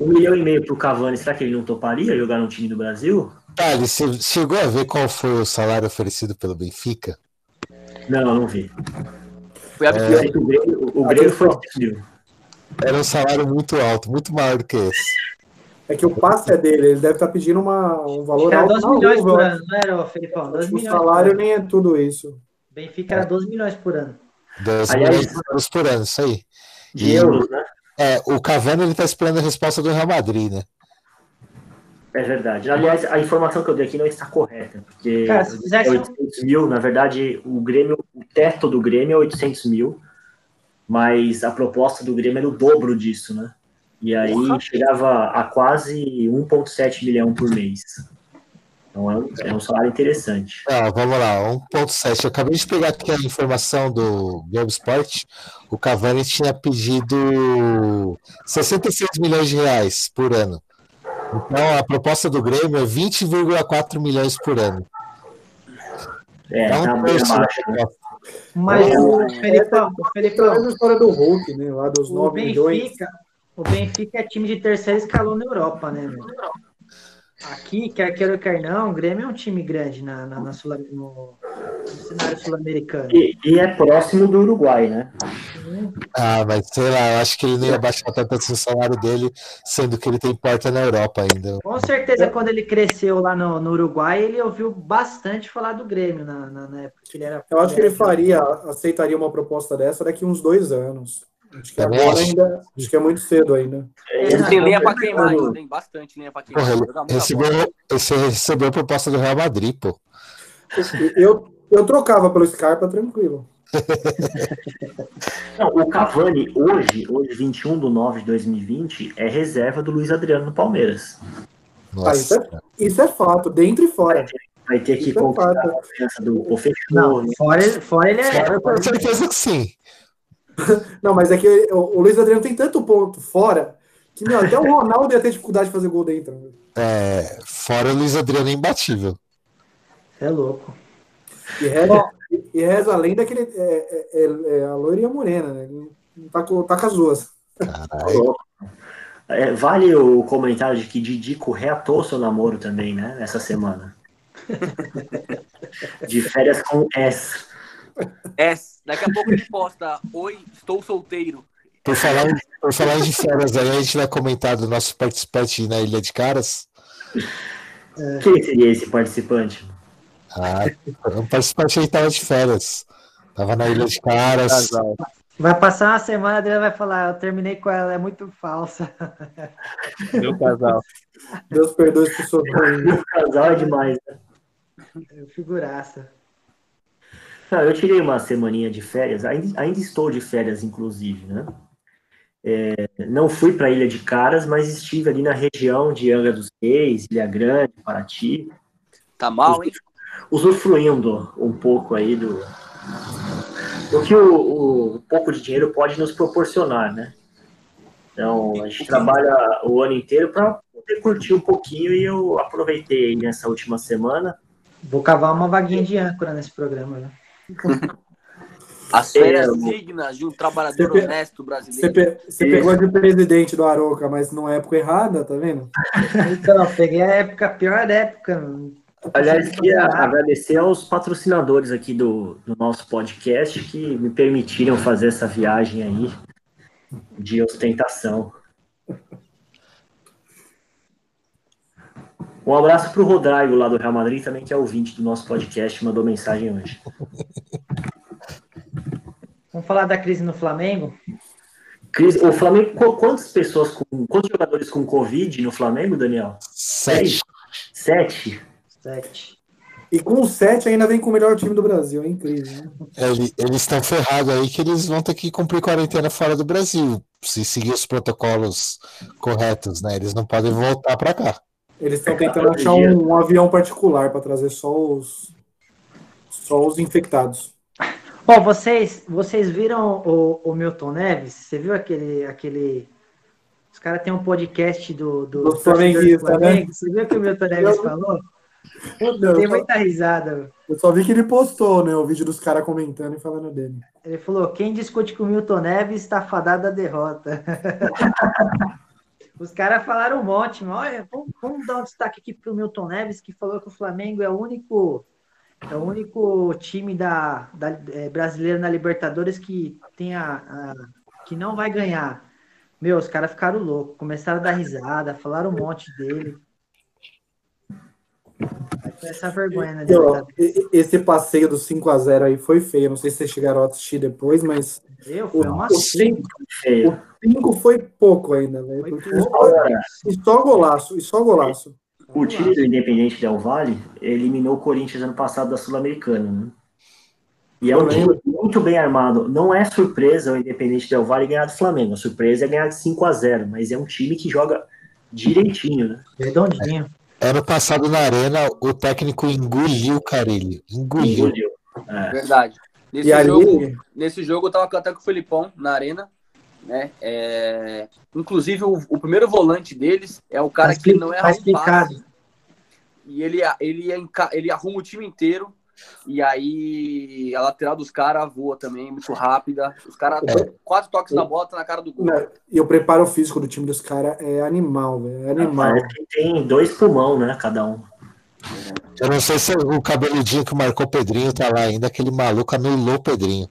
um milhão e meio pro Cavani, será que ele não toparia jogar no time do Brasil? Thales, você chegou a ver qual foi o salário oferecido pelo Benfica? Não, não vi. Foi Eu absurdo. que o Grêmio, o Grêmio foi 100 mil. Era um salário muito alto, muito maior do que esse. É que o passe é dele. Ele deve estar pedindo uma, um valor Era alto 12 na milhões luva, por ano, não era, Felipão? 12 acho que O milhões. salário nem é tudo isso. Benfica era 12 milhões por ano. 10 Aliás- milhões de euros por ano, isso aí. De E- euros, né? É, o Cavani ele tá esperando a resposta do Real Madrid, né? É verdade. Aliás, a informação que eu dei aqui não está correta, porque Cara, se fizesse é um- 800 mil, na verdade, o Grêmio, o teto do Grêmio é 800 mil, mas a proposta do Grêmio era o dobro disso, né? E aí chegava a quase 1,7 milhão por mês. Então é um, é um salário interessante. Ah, vamos lá, 1.7. Eu acabei de pegar aqui a informação do Globo Esporte. O Cavani tinha pedido 66 milhões de reais por ano. Então a proposta do Grêmio é 20,4 milhões por ano. É, É tá um bem terço abaixo. da né? Mas É, o Felipão, o É a Felipão, mesma história do Hulk, né? Lá dos o 9 milhões. O Benfica é time de terceiro escalão na Europa, né, meu? Aqui, quer queira ou quer não, o Grêmio é um time grande na, na, na Sul- no, no cenário sul-americano. E, e é próximo do Uruguai, né? Ah, mas sei lá, eu acho que ele não ia baixar tanto assim o salário dele, sendo que ele tem porta na Europa ainda. Com certeza, quando ele cresceu lá no, no Uruguai, ele ouviu bastante falar do Grêmio na, na, na época que ele era. Eu acho que ele faria, aceitaria uma proposta dessa daqui uns dois anos. Acho que agora acho. ainda. Acho que é muito cedo ainda. Ele tem lenha pra queimar ainda, tem bastante lenha pra queimar. Porra, ele recebeu, você recebeu a proposta do Real Madrid, pô. Eu, eu trocava pelo Scarpa tranquilo. Não, o Cavani, hoje, hoje, 21 de 9 de 2020, é reserva do Luiz Adriano no Palmeiras. Ah, isso, é, isso é fato, dentro e fora. Vai ter que Isso é conquistar fato. a confiança do Pô, fechou, Não, né? fora ele, fora ele é. Eu tenho certeza que sim. Não, mas é que o, o Luiz Adriano tem tanto ponto fora que, meu, até o Ronaldo ia ter dificuldade de fazer gol dentro. É, fora o Luiz Adriano é imbatível. É louco. E reza, e reza a lenda que ele é, é- é- é a loira e a morena, né? Tá com, tá com as duas. Caralho. É, vale o comentário de que Didico reatou seu namoro também, né? Essa semana. De férias com S. É, daqui a pouco ele posta: Oi, estou solteiro. Por falar, em- por falar de férias aí, a gente vai comentar do nosso participante na Ilha de Caras. Quem seria esse participante? Ah, um participante aí tava de férias. Tava na Ilha de Caras. Casal. Vai passar uma semana dele vai falar, eu terminei com ela, é muito falsa. Meu casal. Deus perdoe as pessoas. O casal é demais. né? Figuraça. Não, eu tirei uma semaninha de férias, ainda, ainda estou de férias, inclusive, né? É, não fui para a Ilha de Caras, mas estive ali na região de Angra dos Reis, Ilha Grande, Paraty, Tá mal, hein? usufruindo um pouco aí do, do que o, o- um pouco de dinheiro pode nos proporcionar, né? Então, a gente trabalha o ano inteiro para poder curtir um pouquinho e eu aproveitei aí nessa última semana. Vou cavar uma vaguinha de âncora nesse programa, né? As férias É, dignas de um trabalhador pe- honesto Você, brasileiro. pe- você pegou de presidente do Aroca, mas numa época errada, tá vendo? Então, peguei a época, a pior época. Aliás, queria agradecer aos patrocinadores aqui do, do nosso podcast que me permitiram fazer essa viagem aí de ostentação. Um abraço para o Rodrigo lá do Real Madrid, também que é ouvinte do nosso podcast, mandou mensagem hoje. Vamos falar da crise no Flamengo? Cris, o Flamengo, qu- quantas pessoas com. Quantos jogadores com Covid no Flamengo, Daniel? Sete. Sete? Sete. E com o 7 ainda vem com o melhor time do Brasil, é incrível. Né? Ele- eles estão ferrados aí que eles vão ter que cumprir quarentena fora do Brasil, se seguir os protocolos corretos, né? Eles não podem voltar para cá. Eles estão tentando achar um, um avião particular para trazer só os só os infectados. Ó, vocês, vocês viram o, o Milton Neves? Você viu aquele. aquele... Os caras têm um podcast do, do, Do flamenguista, né? Você viu o que o Milton Neves Eu- falou? Não, eu, só, muita risada. eu só vi que ele postou, né? O vídeo dos caras comentando e falando dele. Ele falou: quem discute com o Milton Neves está fadado à derrota. Os caras falaram um monte, olha, vamos, vamos dar um destaque aqui para o Milton Neves, que falou que o Flamengo é o único, é o único time da, da é, brasileiro na Libertadores que tem a, a- que não vai ganhar. Meu, os caras ficaram loucos, começaram a dar risada, falaram um monte dele. Essa vergonha e- esse passeio do 5 a 0 aí foi feio. Não sei se vocês chegaram a assistir depois, mas Eu, foi uma o 5 Feio. 5 foi pouco ainda, velho. Só- E só golaço, e só golaço. O time do Independente Del Valle eliminou o Corinthians ano passado da Sul-Americana, né? E é um time muito bem armado. Não é surpresa o Independente Del Valle ganhar do Flamengo. A surpresa é ganhar de 5 a 0 mas é um time que joga direitinho, né? redondinho. Ano passado na Arena, o técnico engoliu o Carilho. Engoliu. Engoliu. É. Verdade. Nesse E ali, jogo, nesse jogo eu tava até com o Felipão na arena, né? É, Inclusive, o, o primeiro volante deles é o cara Tá que não explicado. passe. E ele, ele, enca- ele arruma o time inteiro. E aí a lateral dos caras voa também, muito rápida. Os caras, É. quatro toques na bola, tá na cara do gol. e o preparo físico do time dos caras é animal, velho. É animal. Que tem dois pulmão, né? Cada um. Eu não sei se o cabeludinho que marcou o Pedrinho tá lá ainda, aquele maluco anulou o Pedrinho.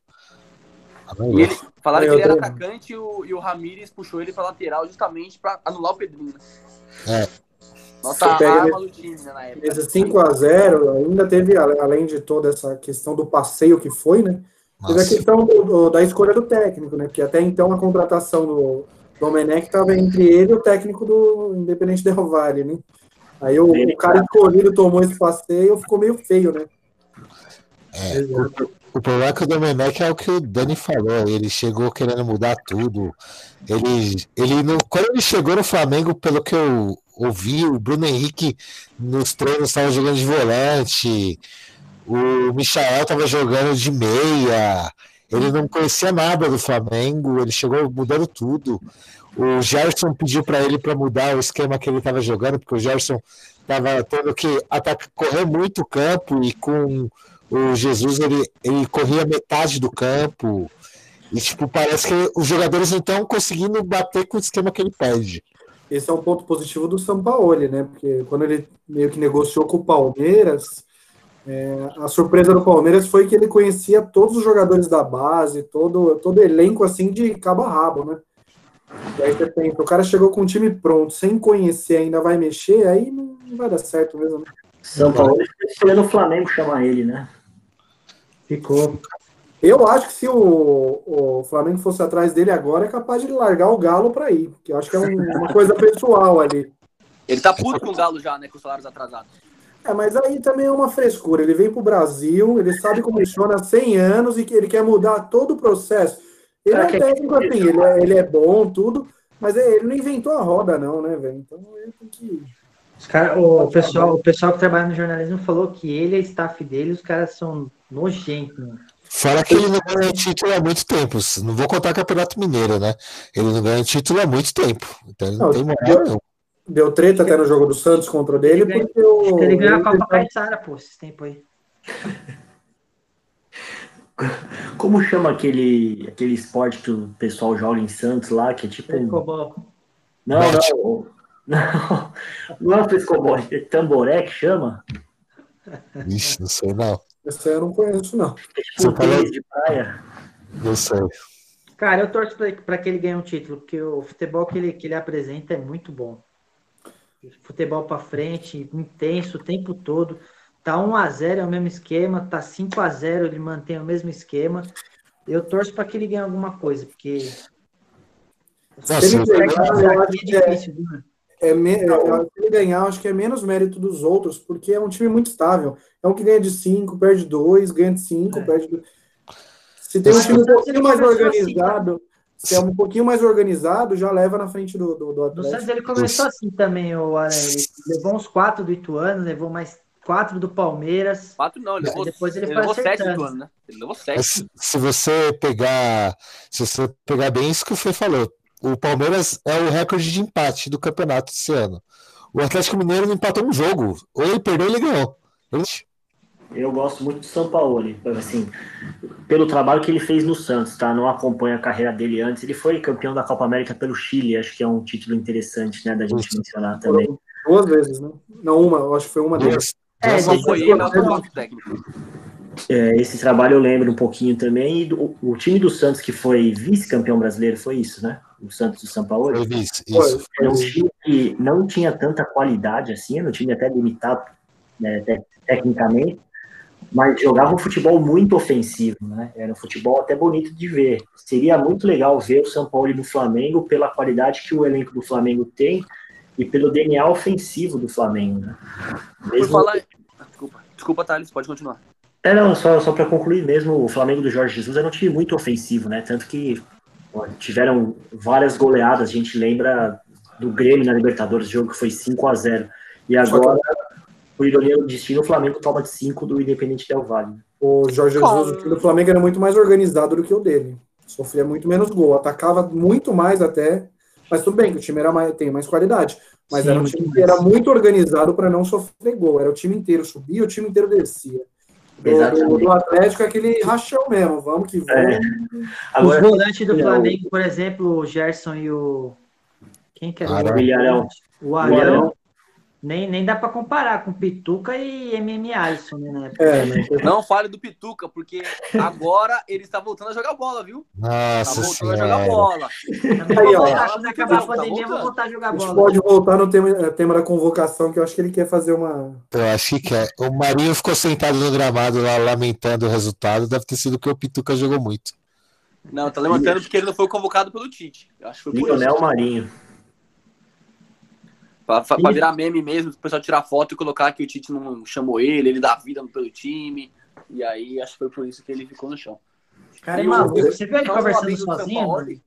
Anulou. E ele, falaram É, que ele era tô- atacante e o, e o Ramires puxou ele pra lateral justamente pra anular o Pedrinho. né? É. Nossa arma do time né, na época. Esse 5 a 0 ainda teve, além de toda essa questão do passeio que foi, né? Teve a Nossa, questão do- do- da escolha do técnico, né? Porque até então a contratação do Domenech estava entre ele e o técnico do Independente Del Valle, né? Aí o, o cara escolhido tomou esse passeio, ficou meio feio, né? é, o, o problema é que o Domenech é o que o Dani falou. Ele chegou querendo mudar tudo. Ele, ele não, quando ele chegou no Flamengo, pelo que eu ouvi, o Bruno Henrique nos treinos estava jogando de volante. O Michael estava jogando de meia. Ele não conhecia nada do Flamengo. Ele chegou mudando tudo. O Gerson pediu para ele para mudar o esquema que ele estava jogando, porque o Gerson estava tendo que atacar, correr muito o campo e com o Jesus ele, ele corria metade do campo. E tipo, parece que os jogadores não estão conseguindo bater com o esquema que ele pede. Esse é um ponto positivo do Sampaoli, né? Porque quando ele meio que negociou com o Palmeiras, É, a surpresa do Palmeiras foi que ele conhecia todos os jogadores da base, todo, todo elenco assim de cabo a rabo, né? E aí você pensa, o cara chegou com o time pronto, sem conhecer, ainda vai mexer, aí não, não vai dar certo mesmo. Né? São Paulo escolhendo o Flamengo chamar ele, né? Ficou. Eu acho que se o, o Flamengo fosse atrás dele agora, é capaz de largar o Galo para ir, porque eu acho que é um, uma coisa pessoal ali. Ele tá puto com o Galo já, né? Com os salários atrasados. É, mas aí também é uma frescura. Ele vem pro Brasil, ele sabe como funciona há 100 anos e que ele quer mudar todo o processo. Ele é, é técnico assim, ele é, ele é bom, tudo, mas é, ele não inventou a roda, não, né, velho? Então ele tem que. Os cara, o, pessoal, o pessoal que trabalha no jornalismo falou que ele é staff dele, os caras são nojentos. Né? Fora que ele não ganha título há muito tempo. Não vou contar Campeonato Mineiro, né? Ele não ganha título há muito tempo. Então ele não, não tem moral, não. Deu treta até no jogo do Santos contra o dele, ele porque o. Ele ganhou a Copa Caixara, pô, esses tempos aí. Como chama aquele, aquele esporte que o pessoal joga em Santos lá, que é tipo. Frescobol. Não, não. Não, não é frescobol, é tamboré que chama? Ixi, não sei não. Esse eu não conheço, não. É tipo um de praia. Não sei. Cara, eu torço para que ele ganhe um título, porque o futebol que ele, que ele apresenta é muito bom futebol para frente, intenso o tempo todo. Tá 1 a 0 é o mesmo esquema, tá 5 a 0 ele mantém o mesmo esquema. Eu torço para que ele ganhe alguma coisa, porque se ele ganhar, eu acho que é, é, me, se ele ganhar, acho que é menos mérito dos outros, porque é um time muito estável. É um que ganha de 5, perde 2, ganha de 5, é. perde 2. Se tem um time um pouquinho mais organizado, se é um pouquinho mais organizado, já leva na frente do, do, do Atlético. Santos ele começou assim também, o Aranha. Ele levou uns quatro do Ituano, levou mais quatro do Palmeiras. Quatro não, ele levou, depois ele, ele foi levou sete do Ituano, né? Ele levou sete. Se, se, você pegar, se você pegar bem isso que o Fê falou, o Palmeiras é o recorde de empate do campeonato esse ano. O Atlético Mineiro não empatou um jogo. Ou ele perdeu ou ele ganhou. Ele eu gosto muito do São Paulo, assim, pelo trabalho que ele fez no Santos, tá? Não acompanho a carreira dele antes. Ele foi campeão da Copa América pelo Chile, acho que é um título interessante, né, da gente mencionar também. Duas vezes, né? Não uma, eu acho que foi uma delas. É, não foi ele, não foi técnico. É, esse trabalho eu lembro um pouquinho também. E do, o time do Santos, que foi vice-campeão brasileiro, foi isso, né? O Santos do São Paulo. Foi vice, isso. Era um time que não tinha tanta qualidade assim, era um time até limitado né, tecnicamente, mas jogava um futebol muito ofensivo, né? Era um futebol até bonito de ver. Seria muito legal ver o São Paulo no Flamengo pela qualidade que o elenco do Flamengo tem e pelo DNA ofensivo do Flamengo, né? Mesmo... Falar... Desculpa, desculpa, Thales, pode continuar. É, não, só, só para concluir mesmo, o Flamengo do Jorge Jesus era um time muito ofensivo, né? Tanto que ó, tiveram várias goleadas, a gente lembra do Grêmio na Libertadores, jogo que foi 5 a 0 E agora por ironia do destino, o Flamengo toma de 5 do Independente Del Valle. O Jorge Jesus, o time do Flamengo era muito mais organizado do que o dele. Sofria muito menos gol, atacava muito mais até. Mas tudo bem que o time era mais, tem mais qualidade. Mas Sim, era um time que era muito organizado para não sofrer gol. Era o time inteiro subia, o time inteiro descia. Do, do, Atlético é aquele rachão mesmo, vamos que vamos. É. Agora, Os volantes do Flamengo, por exemplo, o Gerson e o. Quem que era? O Ilharão. O Arão. Nem, nem dá para comparar com Pituca e MM Alisson, né? É, né? Não fale do Pituca, porque agora ele está voltando a jogar bola, viu? Nossa tá voltando a jogar bola. Aí, ó, quando acabar a pandemia, vou voltar a jogar bola. A gente pode voltar no tema, eh, tema da convocação, que eu acho que ele quer fazer uma. Eu acho que quer. O Marinho ficou sentado no gramado lá, lamentando o resultado. Deve ter sido que o Pituca jogou muito. Não, tá lamentando porque ele não foi convocado pelo Tite. Eu acho que foi Lionel Marinho. Pra, pra virar meme mesmo, o pessoal tirar foto e colocar que o Tite não chamou ele, ele dá vida pelo time. E aí acho que foi por isso que ele ficou no chão. Cara, é maluco. Você viu ele conversando sozinho?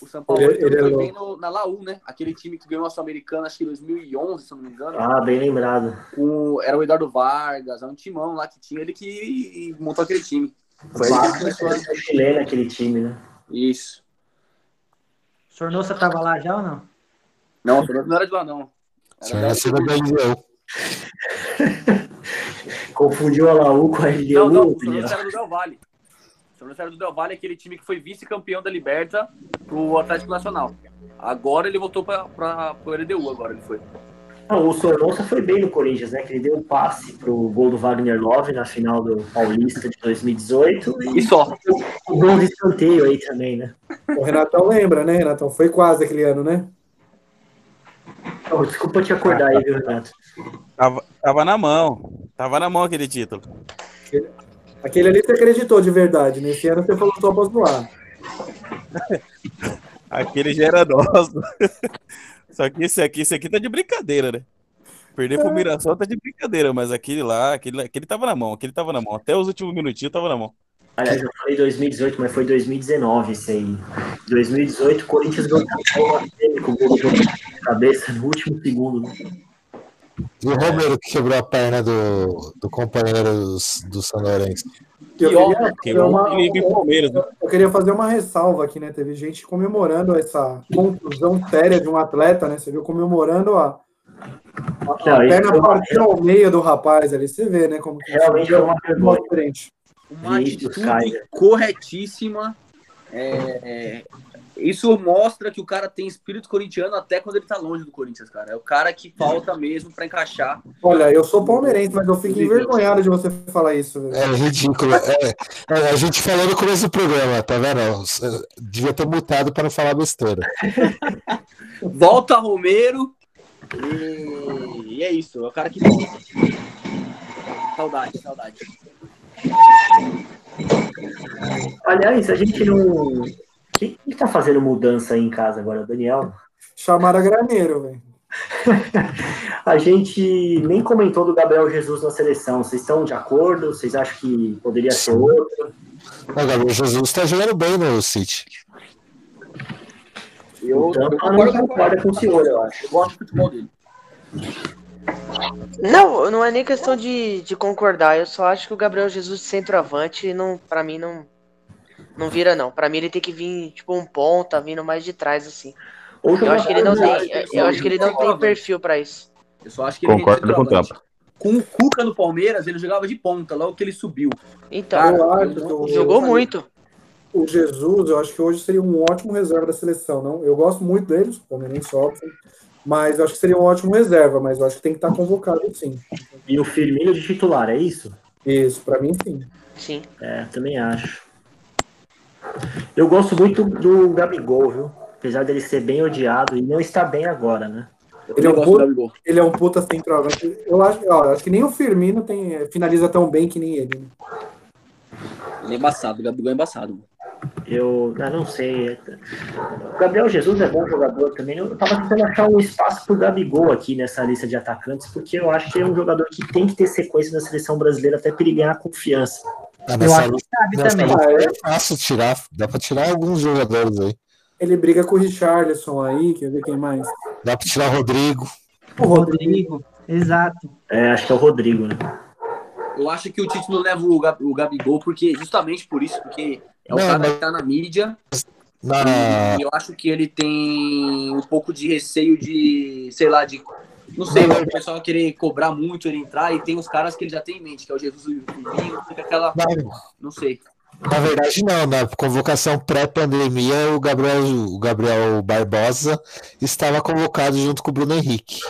O São Paulo ele, ele foi bem no, na Laú, né? Aquele time que ganhou a Sul-Americana, acho que em 2011, se não me engano. Ah, bem lembrado. O, era o Eduardo Vargas, era um timão lá que tinha ele que montou aquele time. Foi ele que começou a chileno aquele time, né? Isso. O Sornosa tava lá já ou não? Não, o Sornosa não era de lá, não. Era Essa da LDU. Confundiu a Laú com a LDU. Não, não, o Sornosa era do Del Valle. O Sornosa era do Del Valle, aquele time que foi vice-campeão da Liberta pro Atlético Nacional. Agora ele voltou para o LDU, agora ele foi. Não, o Sornosa foi bem no Corinthians, né? Que ele deu um passe pro gol do Wagner Love na final do Paulista de 2018. E só. O gol de escanteio aí também, né? O Renatão lembra, né, Renatão? Foi quase aquele ano, né? Oh, desculpa te acordar aí, viu, Renato? Tava, tava na mão. Tava na mão aquele título. Aquele ali você acreditou de verdade. Nesse ano você falou só pra zoar. Aquele já era nosso. Só que esse aqui, esse aqui tá de brincadeira, né? Perder pro Mirassol tá de brincadeira, mas aquele lá, aquele, aquele tava na mão, aquele tava na mão. Até os últimos minutinhos tava na mão. Aliás, eu falei 2018, mas foi 2019 isso aí. 2018, o Corinthians ganhou com o gol de cabeça no último segundo. Né? E o Romero que quebrou a perna do, do companheiro do, do São Lourenço. Eu queria, uma, né? eu queria fazer uma ressalva aqui, né? Teve gente comemorando essa contusão séria de um atleta, né? Você viu comemorando a, a, a perna partiu ao meio do rapaz ali. Você vê, né? Como que Realmente é uma vergonha. diferente. Uma Vinícius atitude Kaiser. corretíssima. É, isso mostra que o cara tem espírito corintiano até quando ele tá longe do Corinthians, cara. É o cara que falta mesmo pra encaixar. Olha, eu sou palmeirense, mas eu fico envergonhado de você falar isso. É ridículo. É, é, a gente falou no começo do programa, tá vendo? Devia ter mutado para não falar besteira. Volta Romero. E, e é isso, é o cara que volta. Saudade, saudade. Aliás, a gente não. Quem que tá fazendo mudança aí em casa agora? Daniel? Chamaram a graneiro, velho. A gente nem comentou do Gabriel Jesus na seleção. Vocês estão de acordo? Vocês acham que poderia ser Sim. outro? O Gabriel Jesus tá jogando bem no City. Eu, Então, eu concordo concorda com o senhor, eu acho. Eu gosto do futebol dele. Não, não é nem questão de, de concordar. Eu só acho que o Gabriel Jesus de centroavante, não, pra mim, não, não vira, não. Pra mim, ele tem que vir, tipo, um ponta, vindo mais de trás, assim. Ou Eu acho que ele não tem, eu acho que ele não tem perfil pra isso. Eu só acho que ele é Concordo com o. Tampa. Com o Cuca no Palmeiras, ele jogava de ponta, logo que ele subiu. Então, Cara, eu acho eu que não- o- jogou muito. O Jesus, eu acho que hoje seria um ótimo reserva da seleção, não? Eu gosto muito deles, palmeirense óbvio, mas eu acho que seria um ótimo reserva, mas eu acho que tem que estar convocado sim. E o Firmino de titular, é isso? Isso, pra mim sim. Sim. É, também acho. Eu gosto muito do Gabigol, viu? Apesar dele ser bem odiado e não está bem agora, né? Ele é, um puta, Gabigol. ele é um puta centroavante. Eu acho, ó, eu acho que nem o Firmino tem, finaliza tão bem que nem ele. né? Ele é embaçado, o Gabigol é embaçado. Eu, eu não sei. O Gabriel Jesus é bom jogador também. Eu tava tentando achar um espaço pro Gabigol aqui nessa lista de atacantes, porque eu acho que é um jogador que tem que ter sequência na seleção brasileira até para ele ganhar confiança. Ah, Eu acho que nessa também. é? é fácil tirar. Dá pra tirar alguns jogadores aí. Ele briga com o Richarlison aí, quer ver quem mais? Dá pra tirar o Rodrigo. O Rodrigo. Rodrigo, exato. É, acho que é o Rodrigo, né? Eu acho que o Tite não leva o, Gab- o Gabigol, porque justamente por isso, porque é o Não, cara mas- que tá na mídia, Na, e eu acho que ele tem um pouco de receio de, sei lá, de. Não sei, o pessoal querer cobrar muito ele entrar, e tem os caras que ele já tem em mente, que é o Jesus e o Firmino, fica aquela. na, Não sei. na verdade, não. Na convocação pré-pandemia, o Gabriel, o Gabriel Barbosa estava convocado junto com o Bruno Henrique.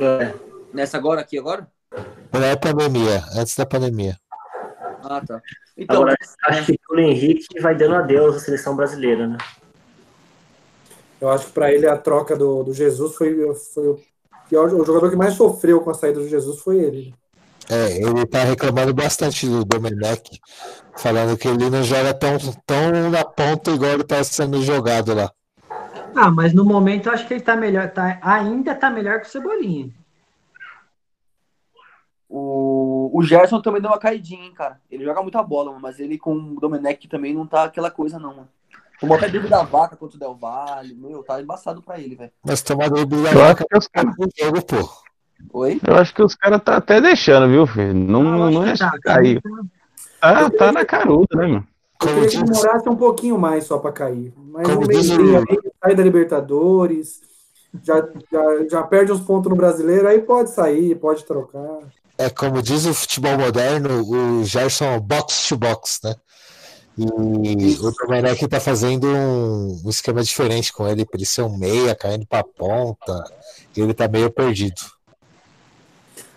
É. Nessa agora, aqui agora? Pré-pandemia, antes da pandemia. Ah, tá. Então, Agora, acho que o Bruno Henrique vai dando adeus à seleção brasileira, né? Eu acho que pra ele a troca do, do Jesus foi, foi o pior. O jogador que mais sofreu com a saída do Jesus foi ele. É, ele tá reclamando bastante do Domenech, falando que ele não joga tão, tão na ponta igual ele tá sendo jogado lá. Ah, mas no momento eu acho que ele tá melhor, tá, ainda tá melhor que o Cebolinha. O, o Gerson também deu uma caidinha, hein, cara. Ele joga muita bola, mas ele com o Domenech também não tá aquela coisa, não, mano. Tomou até drible da vaca contra o Del Valle. Meu, tá embaçado pra ele, velho. Mas tomar drible da vaca que os caras no jogo, pô. Oi? eu acho que os caras tá até deixando, viu, filho? Não, Ah, não é tá, cair. Tá, tá na caruda, né, mano? Eu Como queria que demorasse um pouquinho mais só pra cair. Mas Como no meio sai da Libertadores, já, já, já perde uns pontos no brasileiro, aí pode sair, pode trocar. É como diz o futebol moderno, o Gerson é box to box, né? E o Domenech tá fazendo um, um esquema diferente com ele, pra ele ser um meia, caindo pra ponta. E ele tá meio perdido.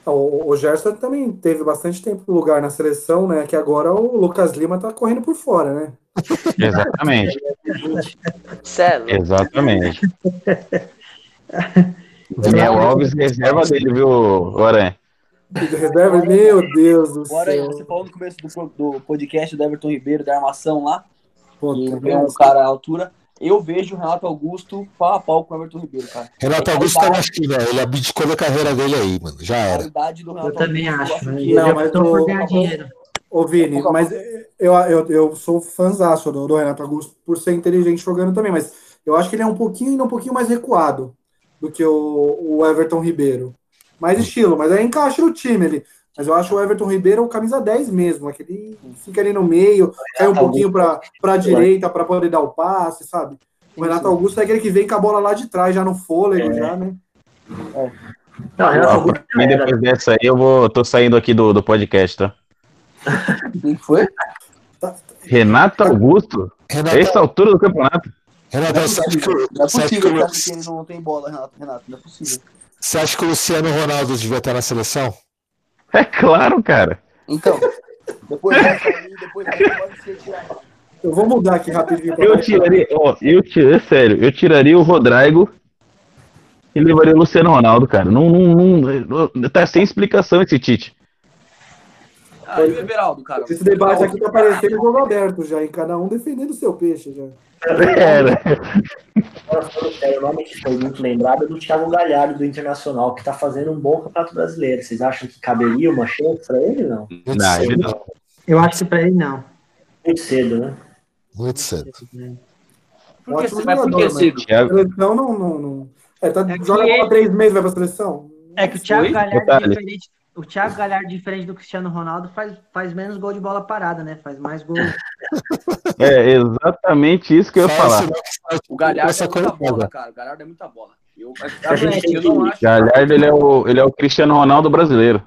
O, o Gerson também teve bastante tempo lugar na seleção, né? Que agora o Lucas Lima tá correndo por fora, né? Exatamente. Celo. Exatamente. Daniel Alves, reserva dele, viu, Aranha? Reserva, meu Deus do Agora, céu. você falou no começo do, do podcast do Everton Ribeiro, da armação lá, Puta, e ele é um cara à altura. Eu vejo o Renato Augusto pau a pau com o Everton Ribeiro, cara. Renato É Augusto tá na China, ele abdicou da carreira dele aí, mano. Já era. idade do Renato Eu também Augusto, acho. eu Né? que Não, mas o- por ganhar dinheiro. Ô, Vini, mas eu, eu, eu sou fãzaço do, do Renato Augusto por ser inteligente jogando também, mas eu acho que ele é um pouquinho, um pouquinho mais recuado do que o, o Everton Ribeiro. Mais estilo, mas aí encaixa no time ele. Mas eu acho o Everton Ribeiro o camisa 10 mesmo, aquele fica ali no meio, cai um pouquinho para a direita para poder dar o passe, sabe? O Renato Augusto é aquele que vem com a bola lá de trás, já no fôlego, É. já, né? Não, Renato Augusto mim, era- depois dessa aí, eu vou, tô saindo aqui do, do podcast, tá? Quem foi? Renato Augusto? Renato, Essa altura do campeonato? Renato, você acha que, Não é que possível, o- cara, que ele não tem bola, Renato. Renato, não é possível. Você acha que o Luciano Ronaldo devia estar na seleção? É claro, cara. Então, depois depois dessa pode ser tirado. Eu vou mudar aqui rapidinho. pra Eu tiraria, ó, eu tiraria, sério, eu tiraria o Rodrigo e levaria o Luciano Ronaldo, cara. Não, não, não, tá sem explicação esse Tite. Ah, e o Everaldo, cara? Esse debate aqui tá parecendo jogo aberto já, em cada um defendendo o seu peixe já. Falando sério, o nome que foi muito lembrado é do Thiago Galhardo, do Internacional, que está fazendo um bom campeonato brasileiro. Vocês acham que caberia uma chance para ele? Não. Muito Não, cedo. não. Eu acho que pra ele não. Muito cedo, né? Muito cedo. Por que, Ótimo mas por jogador, cedo? Thiago, Seleção não. não, não... É, tá, É joga três meses, vai pra seleção? É que o Thiago? Galhardo, Detalhe. diferente, o Thiago Galhardo, diferente do Cristiano Ronaldo, faz, faz menos gol de bola parada, né? Faz mais gol. é exatamente isso que eu ia Fala falar. O Galhardo essa é muita coisa bola, toda. cara. O Galhardo é muita bola. Eu, A gente eu não acho. Galhardo, ele é o, ele é o Cristiano Ronaldo brasileiro.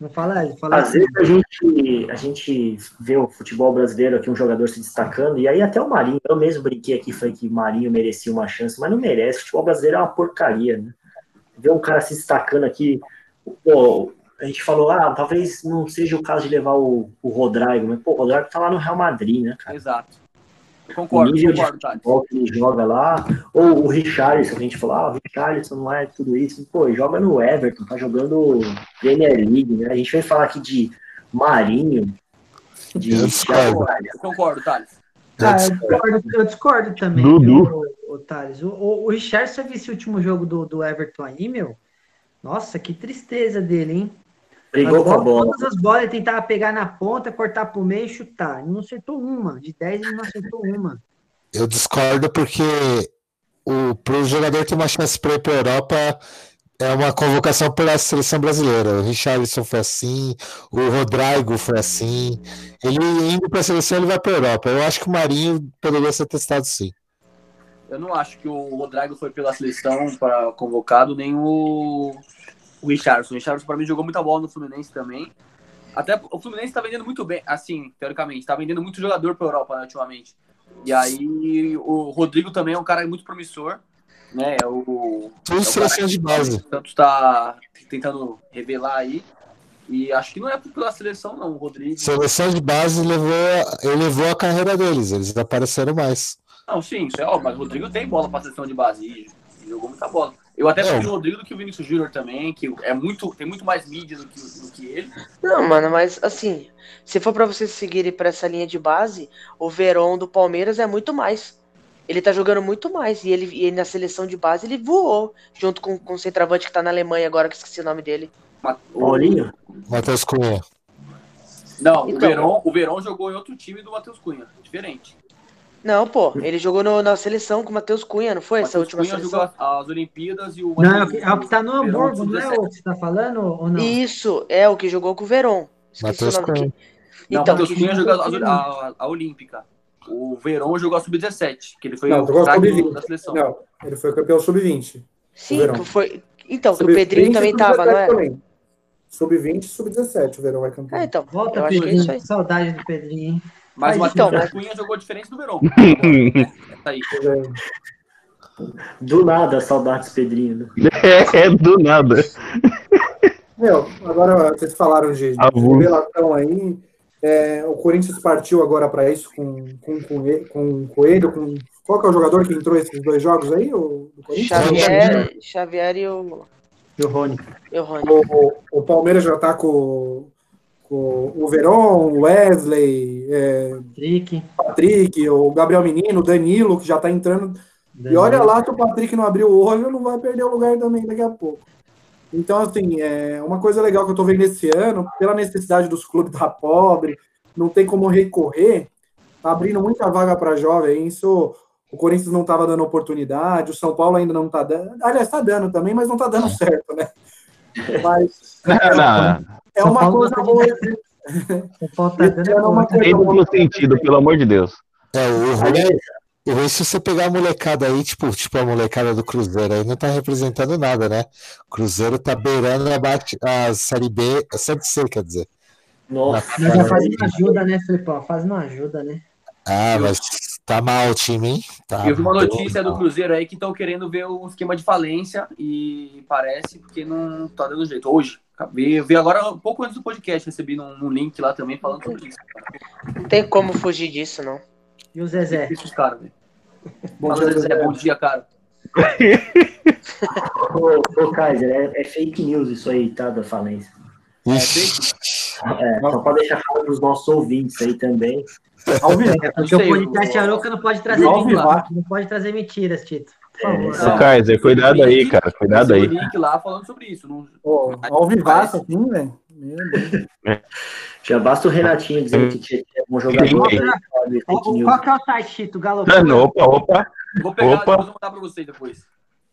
Não fala, ele fala Às vezes a gente, a gente vê o futebol brasileiro aqui, um jogador se destacando, e aí até o Marinho, eu mesmo brinquei aqui, falei que o Marinho merecia uma chance, mas não merece. O futebol brasileiro é uma porcaria, né? Ver um cara se destacando aqui, pô, a gente falou, ah, talvez não seja o caso de levar o, o Rodrigo, mas pô, o Rodrigo tá lá no Real Madrid, né, cara? Exato. Eu concordo, o nível concordo, futebol que ele joga lá, ou o Richarlison, que a gente falou, ah, o Richarlison não é tudo isso, pô, ele joga no Everton, tá jogando Premier League, né? A gente vem falar aqui de Marinho, de Eu. Thiago concordo, Thales. Ah, eu discordo, eu discordo também, Dudu. viu, o, Thales. O, o, o Richard, você viu esse último jogo do, do Everton aí, meu? Nossa, que tristeza dele, hein? Brigou com a bola. Todas as bolas ele tentava pegar na ponta, cortar pro meio e chutar. Ele não acertou uma. De 10 ele não acertou uma. Eu discordo porque o pro jogador ter uma chance para ir para Europa é uma convocação pela seleção brasileira. O Richarlison foi assim, o Rodrigo foi assim. Ele indo para a seleção, ele vai para Europa. Eu acho que o Marinho poderia ser testado sim. Eu não acho que o Rodrigo foi pela seleção para convocado, nem o, o Richardson. O Richardson, para mim, jogou muita bola no Fluminense também. Até o Fluminense tá vendendo muito bem, assim, teoricamente, tá vendendo muito jogador pra Europa né, ultimamente. E aí o Rodrigo também é um cara muito promissor, né? É o, Tudo é seleção cara de base. O Santos tá tentando revelar aí. E acho que não é pela seleção, não, o Rodrigo. Seleção de base levou, elevou a carreira deles, eles apareceram mais. Não, sim, isso é óbvio, mas o Rodrigo tem bola pra seleção de base e jogou muita bola. Eu até É. prefiro o Rodrigo do que o Vinícius Júnior também, que é muito, tem muito mais mídia do que, do que ele. Não, mano, mas assim, se for pra vocês seguirem pra essa linha de base, o Verón do Palmeiras é muito mais. Ele tá jogando muito mais. E ele, e ele na seleção de base ele voou. Junto com, com o centroavante que tá na Alemanha agora, que esqueci o nome dele. O- Paulinho? Matheus Cunha. Não, o Então. Verón, o Verón jogou em outro time do Matheus Cunha, diferente. Não, pô, ele jogou no- na seleção com o Matheus Cunha, não foi? O essa última Cunha seleção? jogou as, as Olimpíadas e o Não, é o que, é o que tá no Verón Hamburgo, não é sub-17. o que você tá falando ou não? Isso, é o que jogou com o Verón. Esqueci Matheus o nome Cunha. aqui. Não, Então, o Matheus Cunha jogou jogou a, a, a Olímpica. O Verón jogou a Sub-17, que ele foi Não, o jogou a craque Sub-20. da seleção. Não, ele foi campeão sub-20. sim, Verón. foi. Então, que o Sub-20 Pedrinho também tava, não sub-17 era? também. Sub-20 e sub-17, o Verão vai campeão. É, então. Volta, é. Pedrinho. Saudade do Pedrinho, hein? Mas o Mas então, mas- Cunha jogou diferente do Verón. Essa aí. Do nada, saudades Pedrinho. né? É, do nada. Meu, agora vocês falaram de, de Avulso. revelação aí. É, o Corinthians partiu agora para isso com, com, com, ele- com o Coelho. Com, qual que é o jogador que entrou esses dois jogos aí? O? Xavier, Xavier e o, E o Rony. e o Rony. O, o Palmeiras já tá com, com o Veron, o Wesley, é, Trick. Patrick, o Gabriel Menino, o Danilo, que já tá entrando. E olha lá que o Patrick não abriu o olho, não vai perder o lugar também daqui a pouco. Então, assim, é uma coisa legal que eu tô vendo esse ano, pela necessidade dos clubes da pobre, não tem como recorrer, tá abrindo muita vaga para jovem. Isso o Corinthians não estava dando oportunidade, o São Paulo ainda não tá dando. Aliás, tá dando também, mas não tá dando certo, né? Mas Não, é uma coisa tá boa. O Paulo tá dando Esse ano é uma coisa boa. sentido, pelo amor de Deus. É, o ruim, o ruim se você pegar a molecada aí, tipo, tipo a molecada do Cruzeiro aí, não tá representando nada, né? O Cruzeiro tá beirando a, bate- a Série B, a Série C, quer dizer. Nossa, Mas a fase não ajuda, né, Felipão? A fase não ajuda, né? Ah, mas tá mal o time, hein? Tá Eu vi uma mal. notícia do Cruzeiro aí que estão querendo ver o esquema de falência e parece porque não tá dando jeito. Hoje, acabei, eu vi agora, um pouco antes do podcast, recebi num, num link lá também falando sobre isso. Não tem como fugir disso, não. E o Zezé? Esses caras, velho. Bom Fala, dia, Zezé, Zezé. bom dia, cara. ô, ô Kaiser, é, é fake news isso aí, tá? Da falência. Ixi, É, só pra deixar claro pros nossos ouvintes aí também. Ao vivo. É porque sei, o podcast Aroca não pode trazer. Não pode trazer mentiras, Tito. Por É, favor. Ô, Kaiser, cuidado aí, cara. Cuidado aí. Link lá falando sobre isso. Não... Pô, ao vivaço, assim, velho. Já basta o Renatinho dizer que tinha é um jogador Sim. aí, sabe, Qual, que é o site, Tito? Galo, opa, opa. Vou pegar, Opa. vou mandar pra vocês depois.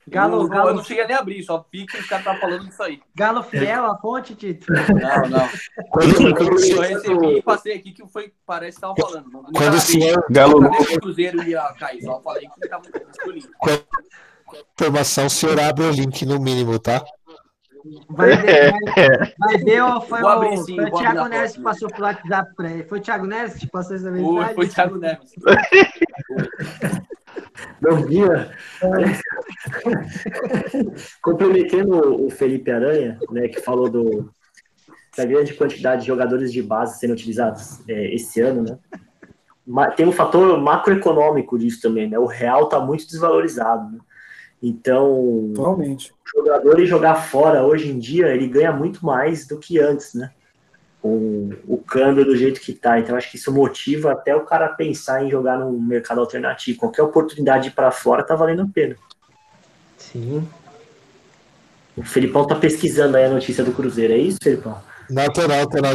Galo, eu, não, Galo. eu não cheguei nem a abrir, só vi que os caras estavam falando disso aí. Galo Fiel, a fonte, Tito? Não, não. quando, quando, o Eu senhor- recebi e passei aqui que foi, parece que estavam falando. Não, não quando o senhor Galo o Cruzeiro ia cair, só falei que tava no link. informação, o senhor abre o link no mínimo, tá? Vai ver, vai, vai ver ou foi Vou o, abrir sim, foi o Thiago Neves que passou pro WhatsApp pra ele. Foi o Thiago Neves que passou essa Foi, mensagem? foi o Thiago Neves. Bom dia. Complementando o Felipe Aranha, né, que falou do, da grande quantidade de jogadores de base sendo utilizados é, esse ano, né? Tem um fator macroeconômico disso também, né? O real está muito desvalorizado. né? Então, Totalmente. o jogador jogar fora hoje em dia, ele ganha muito mais do que antes, né? Com o câmbio do jeito que tá. Então, acho que isso motiva até o cara pensar em jogar num mercado alternativo. Qualquer oportunidade para fora tá valendo a pena. Sim. O Felipão tá pesquisando aí a notícia do Cruzeiro, é isso, Felipão? Não.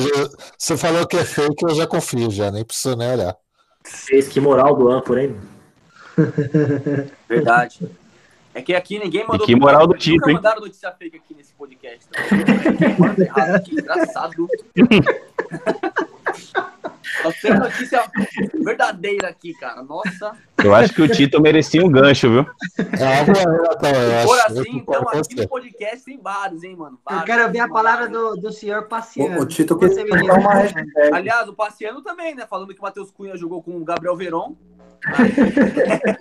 Já- Você falou que é fake, eu já confio já, nem preciso nem olhar. Fez que moral do âncora, hein? Verdade. É que aqui ninguém mandou. E que moral do Tito, Nunca hein? mandaram notícia fake aqui nesse podcast. Tá? Manda errado aqui, engraçado. Nós temos notícia verdadeira aqui, cara. Nossa. Eu acho que o Tito merecia um gancho, viu? É eu eu assim, então aqui no podcast tem vários, hein, mano? Eu Vários. quero ver a palavra do, do senhor passeando. O, o Tito. Aliás, o Paciano também, né? Falando que o Matheus Cunha jogou com o Gabriel Veron.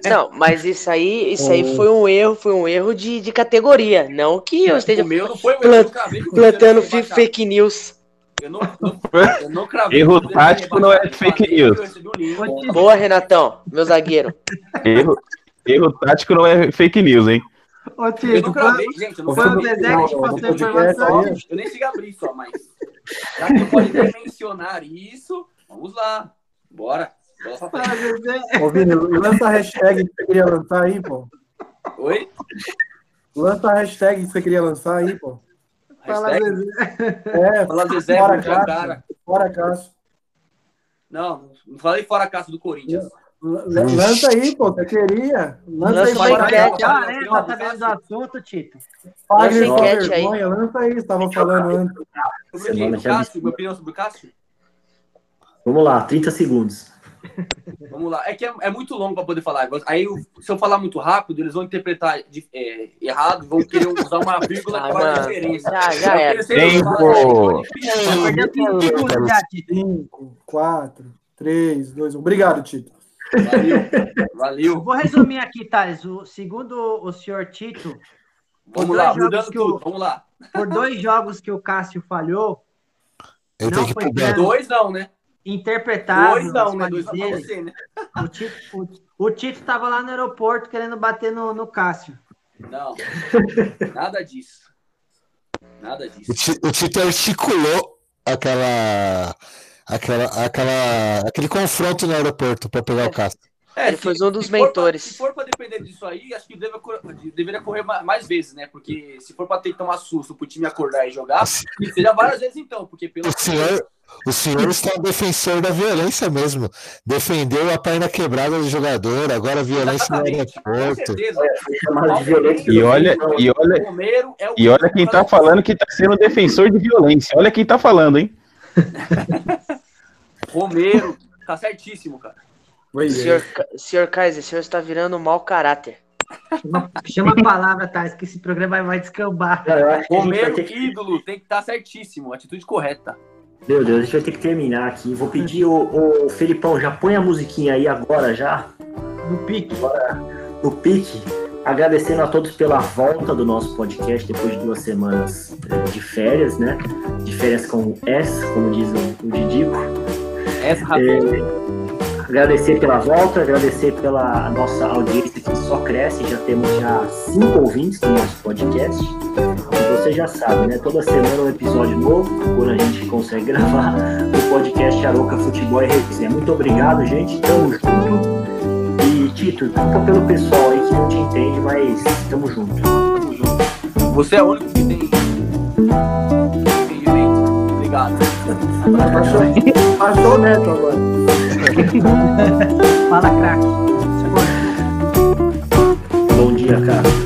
Não, mas isso aí, isso aí foi um erro, foi um erro de, de categoria. Não que eu esteja O meu não foi Plant- eu cravei plantando fake news. Eu não, não, eu não cravei. Erro tático não é fake Eu news. eu Tito, Boa, Renatão, meu zagueiro. Erro, erro tático não é fake news, hein? ô, Eu não Tito, cravei, gente. Eu não foi o. Zezé que te passou a informação. Eu nem cheguei a abrir só, mas. Já que pode mencionar isso, vamos lá. Bora. Ô, Vini, lança a hashtag que você queria lançar aí, pô. Oi? Lança a hashtag que você queria lançar aí, pô. Fala, Hashtag? Zezé. É, Fala Zezé, fora Cássio. cara. Fora Cássio. Não, não falei fora a caça do Corinthians. L- Lança aí, pô, você queria. Lança Lança aí, fora enquete, Cássio. Ah, né? Tá sabendo do assunto, Tito? Pague Lança sua aí. Lança aí, você tava falando antes. Sobre já Cássio? Minha opinião sobre o Cássio? Vamos lá, 30 segundos. Vamos lá. É que é, é muito longo para poder falar. Aí, eu- se eu falar muito rápido, eles vão interpretar de- é, errado, vão querer usar uma vírgula Ah, que faz mano, diferença. já, já Eu Tempo. é, pode pedir. Perdeu 15 segundos já, Tito. 5, 4, 3, 2, 1. Obrigado, Tito. Valeu. Eu Valeu. vou resumir aqui, Thales. O, segundo o senhor Tito, Vamos Os lá, dois mudando que o- tudo. Vamos lá. por dois jogos que o Cássio falhou, Ele Não tem que foi. Dois não, né? Interpretável. Dois né? Dois você, né? O Tito, o, o Tito tava lá no aeroporto querendo bater no, no Cássio. Não. Nada disso. Nada disso. O Ti- O Tito articulou aquela, aquela, aquela, aquele confronto no aeroporto para pegar o Castro. É, Ele foi um dos se pra- mentores. se for pra depender disso aí, acho que deve, deveria correr ma- mais vezes, né? Porque se for pra ter que tomar susto pro time acordar e jogar, Assim, seja várias vezes então, porque pelo O senhor, o senhor está um defensor da violência mesmo. Defendeu a perna quebrada do jogador, agora violência no Exatamente, aeroporto. chamado de violência. E olha, e olha, é o e olha quem tá falando que tá sendo defensor de violência. Olha quem tá falando, hein? Romero, tá certíssimo, cara. Pois é. Senhor, senhor Kaiser, o senhor está virando um mau caráter. Chama, chama a palavra, Thais, que esse programa vai- descambar. A Romero, ídolo, tem que estar certíssimo. Atitude correta. Meu Deus, a gente vai ter que terminar aqui. Vou pedir o, o Felipão, já põe a musiquinha aí agora já, No pique. no pique. Agradecendo a todos pela volta do nosso podcast depois de duas semanas eh, de férias, né? De férias com S, como diz o, o Didico. Essa É, agradecer pela volta, agradecer pela nossa audiência que só cresce. Já temos já cinco ouvintes no nosso podcast. E você já sabe, né? Toda semana um episódio novo, quando a gente consegue gravar o podcast Aroca Futebol e Resenha. Muito obrigado, gente. Tamo junto. E Tito, desculpa pelo pessoal aí que não te entende, mas tamo junto. Tamo junto. Você é o único que tem entendimento. Obrigado. Passou, passou o Neto agora. Fala, craque. Bom dia, cara.